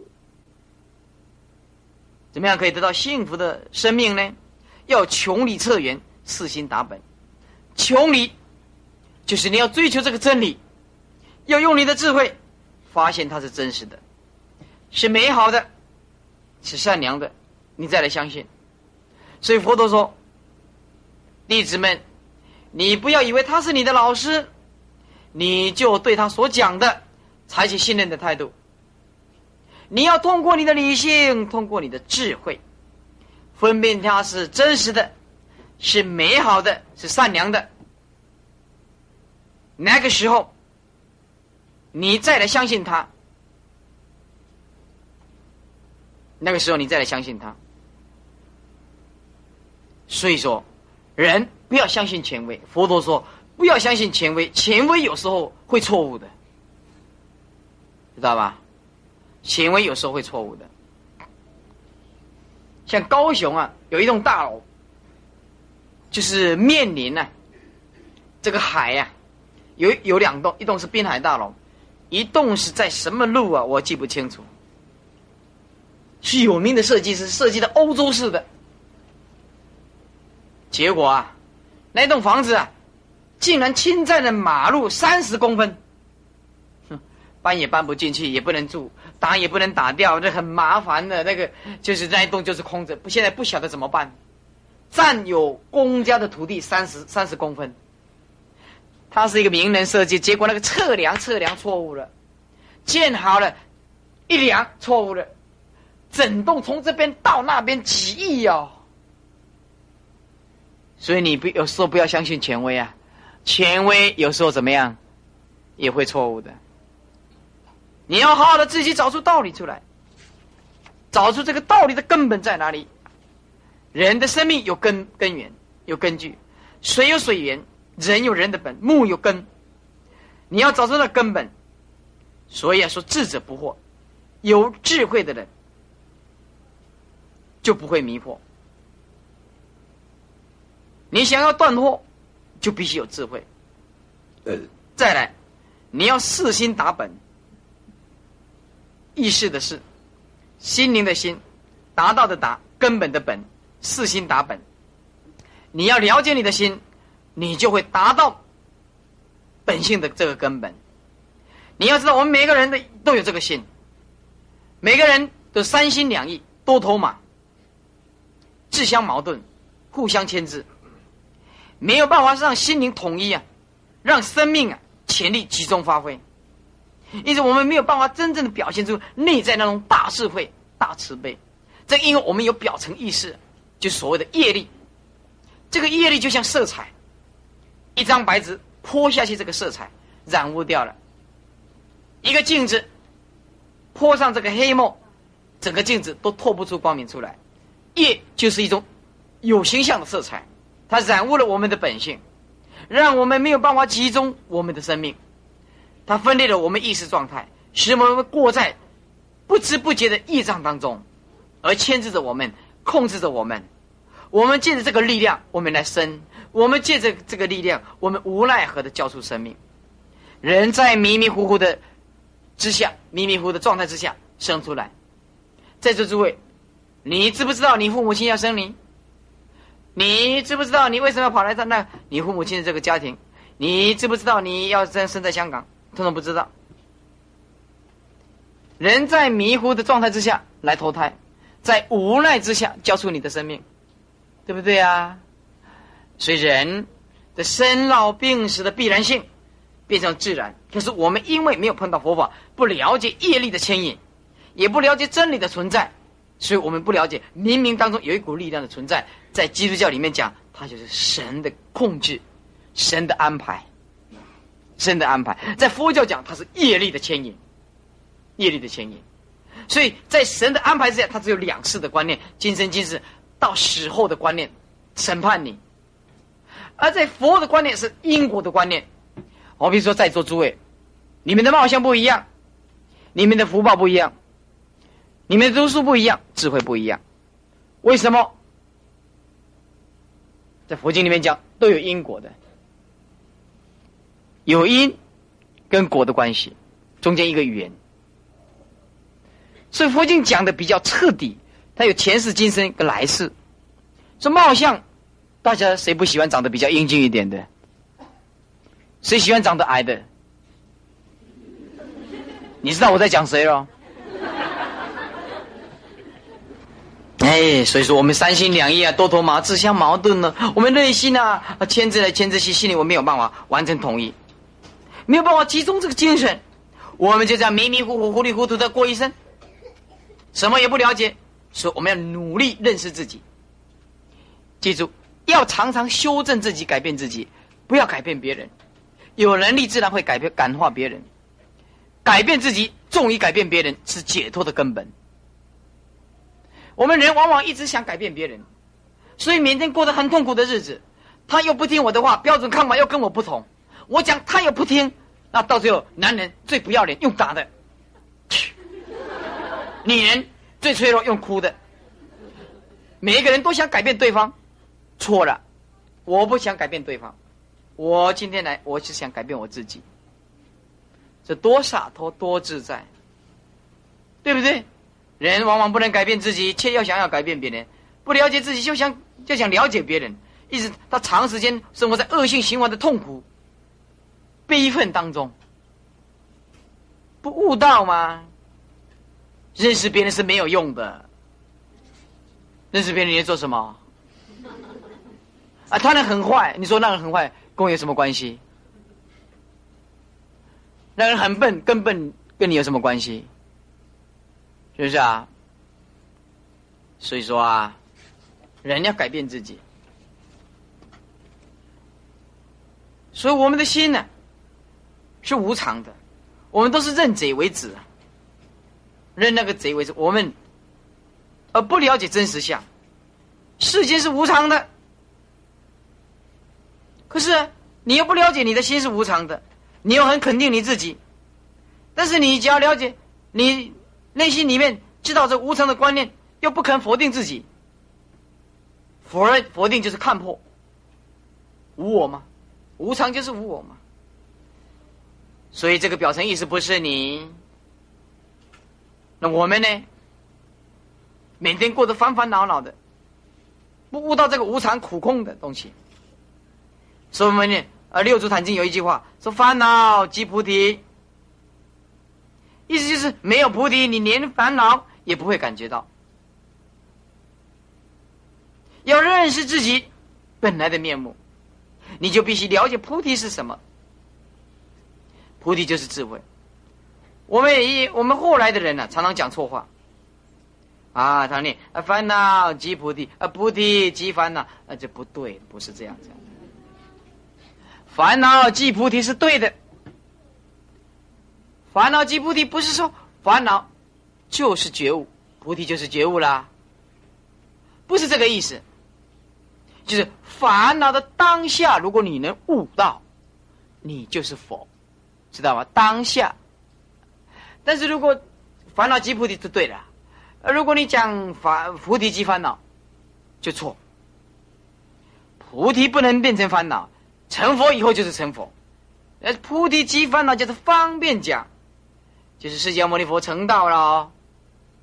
怎么样可以得到幸福的生命呢？要穷理测源，四心达本。穷理就是你要追求这个真理，要用你的智慧发现它是真实的，是美好的，是善良的，你再来相信。所以佛陀说：“弟子们，你不要以为他是你的老师，你就对他所讲的采取信任的态度。你要通过你的理性，通过你的智慧。”分辨它是真实的，是美好的，是善良的。那个时候，你再来相信他。那个时候，你再来相信他。所以说，人不要相信权威。佛陀说，不要相信权威，权威有时候会错误的，知道吧？行为有时候会错误的。像高雄啊，有一栋大楼，就是面临呢这个海呀，有有两栋，一栋是滨海大楼，一栋是在什么路啊？我记不清楚。是有名的设计师设计的欧洲式的，结果啊，那栋房子啊，竟然侵占了马路三十公分，搬也搬不进去，也不能住。打也不能打掉，这很麻烦的。那个就是那一栋就是空着，不现在不晓得怎么办。占有公家的土地三十三十公分，他是一个名人设计，结果那个测量测量错误了，建好了，一量错误了，整栋从这边到那边几亿哦。所以你不有时候不要相信权威啊，权威有时候怎么样，也会错误的。你要好好的自己找出道理出来，找出这个道理的根本在哪里。人的生命有根根源，有根据，水有水源，人有人的本，木有根。你要找出那根本，所以啊，说智者不惑，有智慧的人就不会迷惑。你想要断惑，就必须有智慧。呃，再来，你要四心打本。意识的是，心灵的心，达到的达，根本的本，四心达本。你要了解你的心，你就会达到本性的这个根本。你要知道，我们每个人的都有这个心，每个人都三心两意，多头马，自相矛盾，互相牵制，没有办法让心灵统一啊，让生命啊潜力集中发挥。因此，我们没有办法真正的表现出内在那种大智慧、大慈悲。这因为我们有表层意识，就所谓的业力。这个业力就像色彩，一张白纸泼下去，这个色彩染污掉了。一个镜子泼上这个黑墨，整个镜子都透不出光明出来。业就是一种有形象的色彩，它染污了我们的本性，让我们没有办法集中我们的生命。它分裂了我们意识状态，使我们过在不知不觉的业障当中，而牵制着我们，控制着我们。我们借着这个力量，我们来生；我们借着这个力量，我们无奈何的交出生命。人在迷迷糊糊的之下，迷迷糊糊的状态之下生出来。在座诸位，你知不知道你父母亲要生你？你知不知道你为什么要跑来到那？你父母亲的这个家庭，你知不知道你要生生在香港？通通不知道，人在迷糊的状态之下来投胎，在无奈之下交出你的生命，对不对啊？所以人的生老病死的必然性变成自然。可是我们因为没有碰到佛法，不了解业力的牵引，也不了解真理的存在，所以我们不了解冥冥当中有一股力量的存在。在基督教里面讲，它就是神的控制，神的安排。神的安排，在佛教讲，它是业力的牵引，业力的牵引，所以在神的安排之下，它只有两世的观念，今生今世到死后的观念，审判你；而在佛的观念是因果的观念。我比如说，在座诸位，你们的貌相不一样，你们的福报不一样，你们的读书不一样，智慧不一样，为什么？在佛经里面讲，都有因果的。有因跟果的关系，中间一个缘，所以佛经讲的比较彻底，它有前世、今生跟来世。这貌相，大家谁不喜欢长得比较英俊一点的？谁喜欢长得矮的？你知道我在讲谁了？哎，所以说我们三心两意啊，多头马，自相矛盾呢。我们内心啊，牵制来牵制去，心里我没有办法完成统一。没有办法集中这个精神，我们就这样迷迷糊糊、糊里糊涂的过一生，什么也不了解。所以我们要努力认识自己，记住要常常修正自己、改变自己，不要改变别人。有能力自然会改变、感化别人。改变自己重于改变别人，是解脱的根本。我们人往往一直想改变别人，所以每天过得很痛苦的日子。他又不听我的话，标准看法又跟我不同。我讲他又不听，那到最后男人最不要脸用打的，女人最脆弱用哭的。每一个人都想改变对方，错了，我不想改变对方，我今天来我是想改变我自己。这多洒脱多自在，对不对？人往往不能改变自己，却要想要改变别人，不了解自己就想就想了解别人，一直他长时间生活在恶性循环的痛苦。悲愤当中，不悟道吗？认识别人是没有用的。认识别人你做什么？啊，他人很坏，你说那人很坏，跟我有什么关系？那人很笨，根本跟你有什么关系？是不是啊？所以说啊，人要改变自己。所以我们的心呢？是无常的，我们都是认贼为子，认那个贼为是我们，而不了解真实相。世间是无常的，可是你又不了解你的心是无常的，你又很肯定你自己，但是你只要了解你内心里面知道这无常的观念，又不肯否定自己，否认否定就是看破无我嘛，无常就是无我嘛，所以这个表层意识不是你，那我们呢，每天过得烦烦恼恼的。不悟到这个无常苦空的东西，所以我们呢，呃，《六祖坛经》有一句话说：“烦恼即菩提。”意思就是没有菩提，你连烦恼也不会感觉到。要认识自己本来的面目，你就必须了解菩提是什么。菩提就是智慧。我们也一我们后来的人呢，常常讲错话。啊，他念啊，烦恼即菩提，啊，菩提即烦恼，啊，这不对，不是这样子。烦恼即菩提是对的，烦恼即菩提不是说烦恼就是觉悟，菩提就是觉悟啦，不是这个意思。就是烦恼的当下，如果你能悟到，你就是佛，知道吗？当下。但是如果烦恼即菩提是对的。而如果你讲烦菩提即烦恼，就错。菩提不能变成烦恼，成佛以后就是成佛。菩提即烦恼就是方便讲，就是释迦牟尼佛成道了，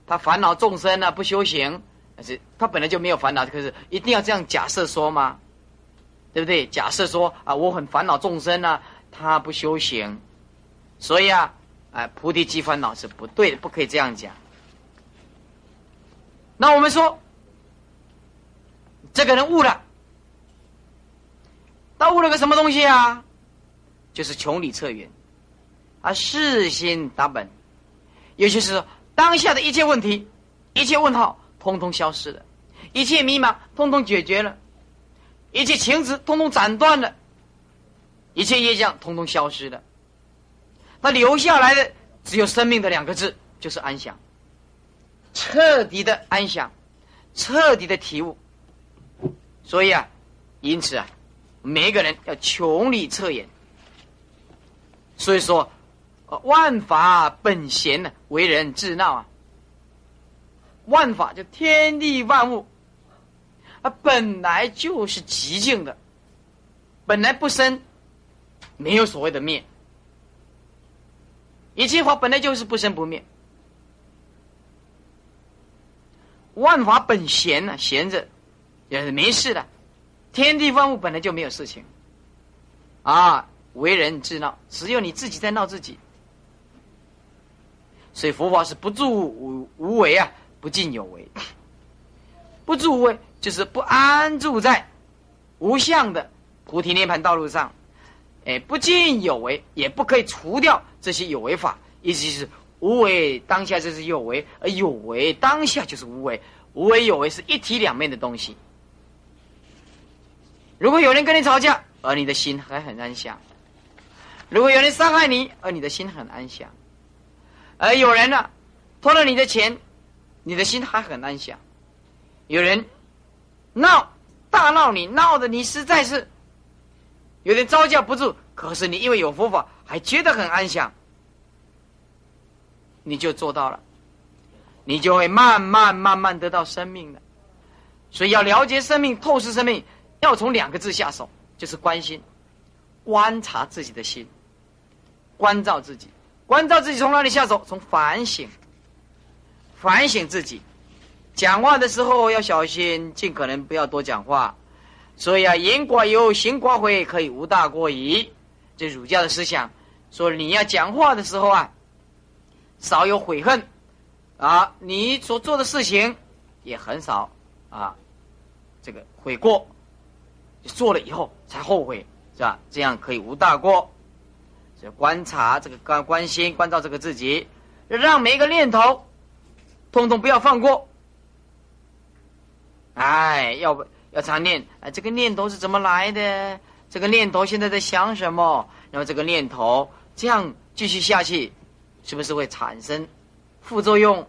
他烦恼众生呢不修行，但是他本来就没有烦恼，可是一定要这样假设说吗？对不对？假设说啊，我很烦恼众生呢，他不修行，所以啊，哎，菩提即烦恼是不对的，不可以这样讲。那我们说，这个人悟了，他悟了个什么东西啊？就是穷理测源，啊，世心达本，也就是，当下的一切问题、一切问号，通通消失了；一切迷茫，通通解决了；一切情执，通通斩断了；一切业障，通通消失了。那留下来的只有生命的两个字，就是安详。彻底的安详，彻底的体悟。所以啊，因此啊，每一个人要穷理测验。所以说，万法本闲呢，为人自闹啊。万法就天地万物，啊，本来就是极静的，本来不生，没有所谓的灭。一切法本来就是不生不灭。万法本闲呢，闲着也是没事的。天地万物本来就没有事情，啊，为人自闹，只有你自己在闹自己。所以佛法是不住无无为啊，不进有为。不住无为就是不安住在无相的菩提涅盘道路上，哎，不进有为，也不可以除掉这些有为法，意思就是。无为当下就是有为，而有为当下就是无为。无为有为是一体两面的东西。如果有人跟你吵架，而你的心还很安详；如果有人伤害你，而你的心很安详；而有人呢偷了你的钱，你的心还很安详；有人闹大闹你，闹的你实在是有点招架不住，可是你因为有佛法，还觉得很安详。你就做到了，你就会慢慢慢慢得到生命的。所以要了解生命、透视生命，要从两个字下手，就是关心、观察自己的心，关照自己。关照自己从哪里下手？从反省，反省自己。讲话的时候要小心，尽可能不要多讲话。所以啊，言寡有，行寡悔，可以无大过矣。这儒家的思想说，你要讲话的时候啊。少有悔恨，啊，你所做的事情也很少啊，这个悔过，做了以后才后悔，是吧？这样可以无大过。以观察这个关关心关照这个自己，让每一个念头，通通不要放过。哎，要不要常念？哎，这个念头是怎么来的？这个念头现在在想什么？然后这个念头这样继续下去。是不是会产生副作用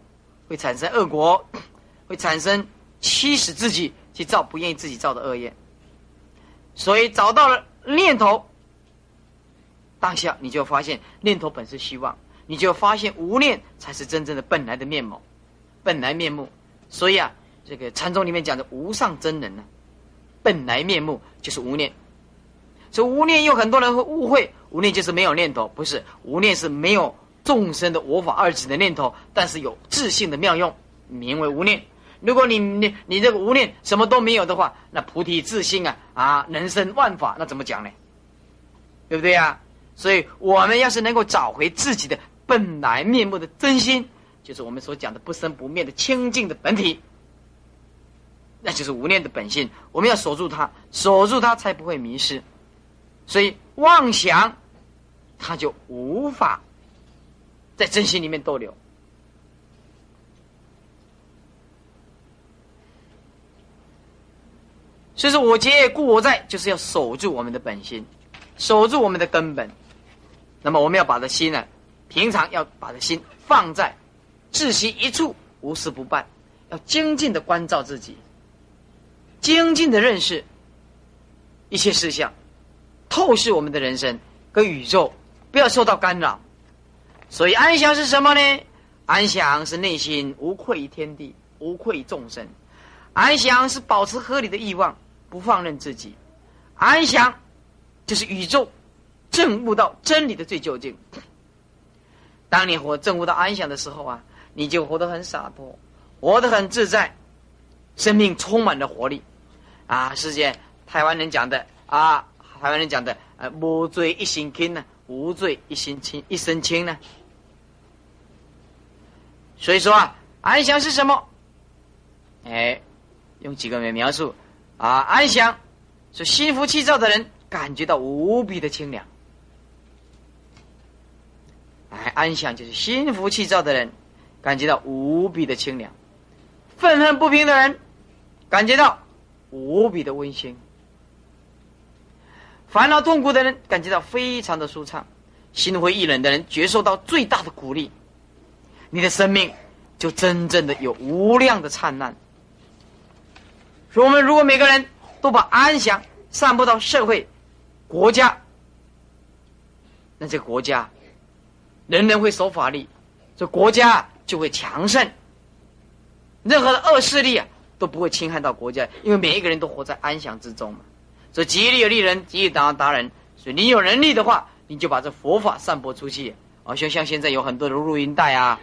会产生恶果，会产生驱使自己去造不愿意自己造的恶业。所以找到了念头，当下你就发现念头本是希望，你就发现无念才是真正的本来的面目，本来面目。所以啊，这个禅宗里面讲的无上真人呢，本来面目就是无念。所以无念有很多人会误会，无念就是没有念头，不是无念是没有众生的我法二执的念头，但是有自信的妙用，名为无念。如果你你你这个无念什么都没有的话，那菩提自信啊啊，能生万法，那怎么讲呢？对不对呀？所以我们要是能够找回自己的本来面目的真心，就是我们所讲的不生不灭的清净的本体，那就是无念的本性。我们要守住它，守住它才不会迷失。所以妄想，他就无法在真心里面逗留。所以说我结故我在，就是要守住我们的本心，守住我们的根本。那么我们要把这心呢，平常要把这心放在自心一处，无事不办，要精进的关照自己，精进的认识一切事项。透视我们的人生跟宇宙，不要受到干扰。所以安详是什么呢？安详是内心无愧于天地，无愧于众生。安详是保持合理的欲望，不放任自己。安详就是宇宙证悟到真理的最究竟。当你活证悟到安详的时候啊，你就活得很洒脱，活得很自在，生命充满了活力。啊，世界台湾人讲的啊。台湾人讲的，呃，无罪一心轻呢，无罪一心轻，一身轻呢。所以说啊，安详是什么？哎，用几个来描述啊，安详是心浮气躁的人感觉到无比的清凉。哎，安详就是心浮气躁的人感觉到无比的清凉，愤恨不平的人感觉到无比的温馨。烦恼痛苦的人感觉到非常的舒畅，心灰意冷的人觉受到最大的鼓励，你的生命就真正的有无量的灿烂。说我们如果每个人都把安详散布到社会、国家，那这个国家人人会守法律，这国家就会强盛，任何的恶势力啊都不会侵害到国家，因为每一个人都活在安详之中嘛。所以，吉利有利人，吉利达达人。所以，你有能力的话，你就把这佛法散播出去。啊，像像现在有很多的录音带啊，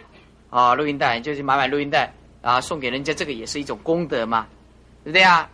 啊，录音带就是买买录音带啊，送给人家，这个也是一种功德嘛，对不对啊？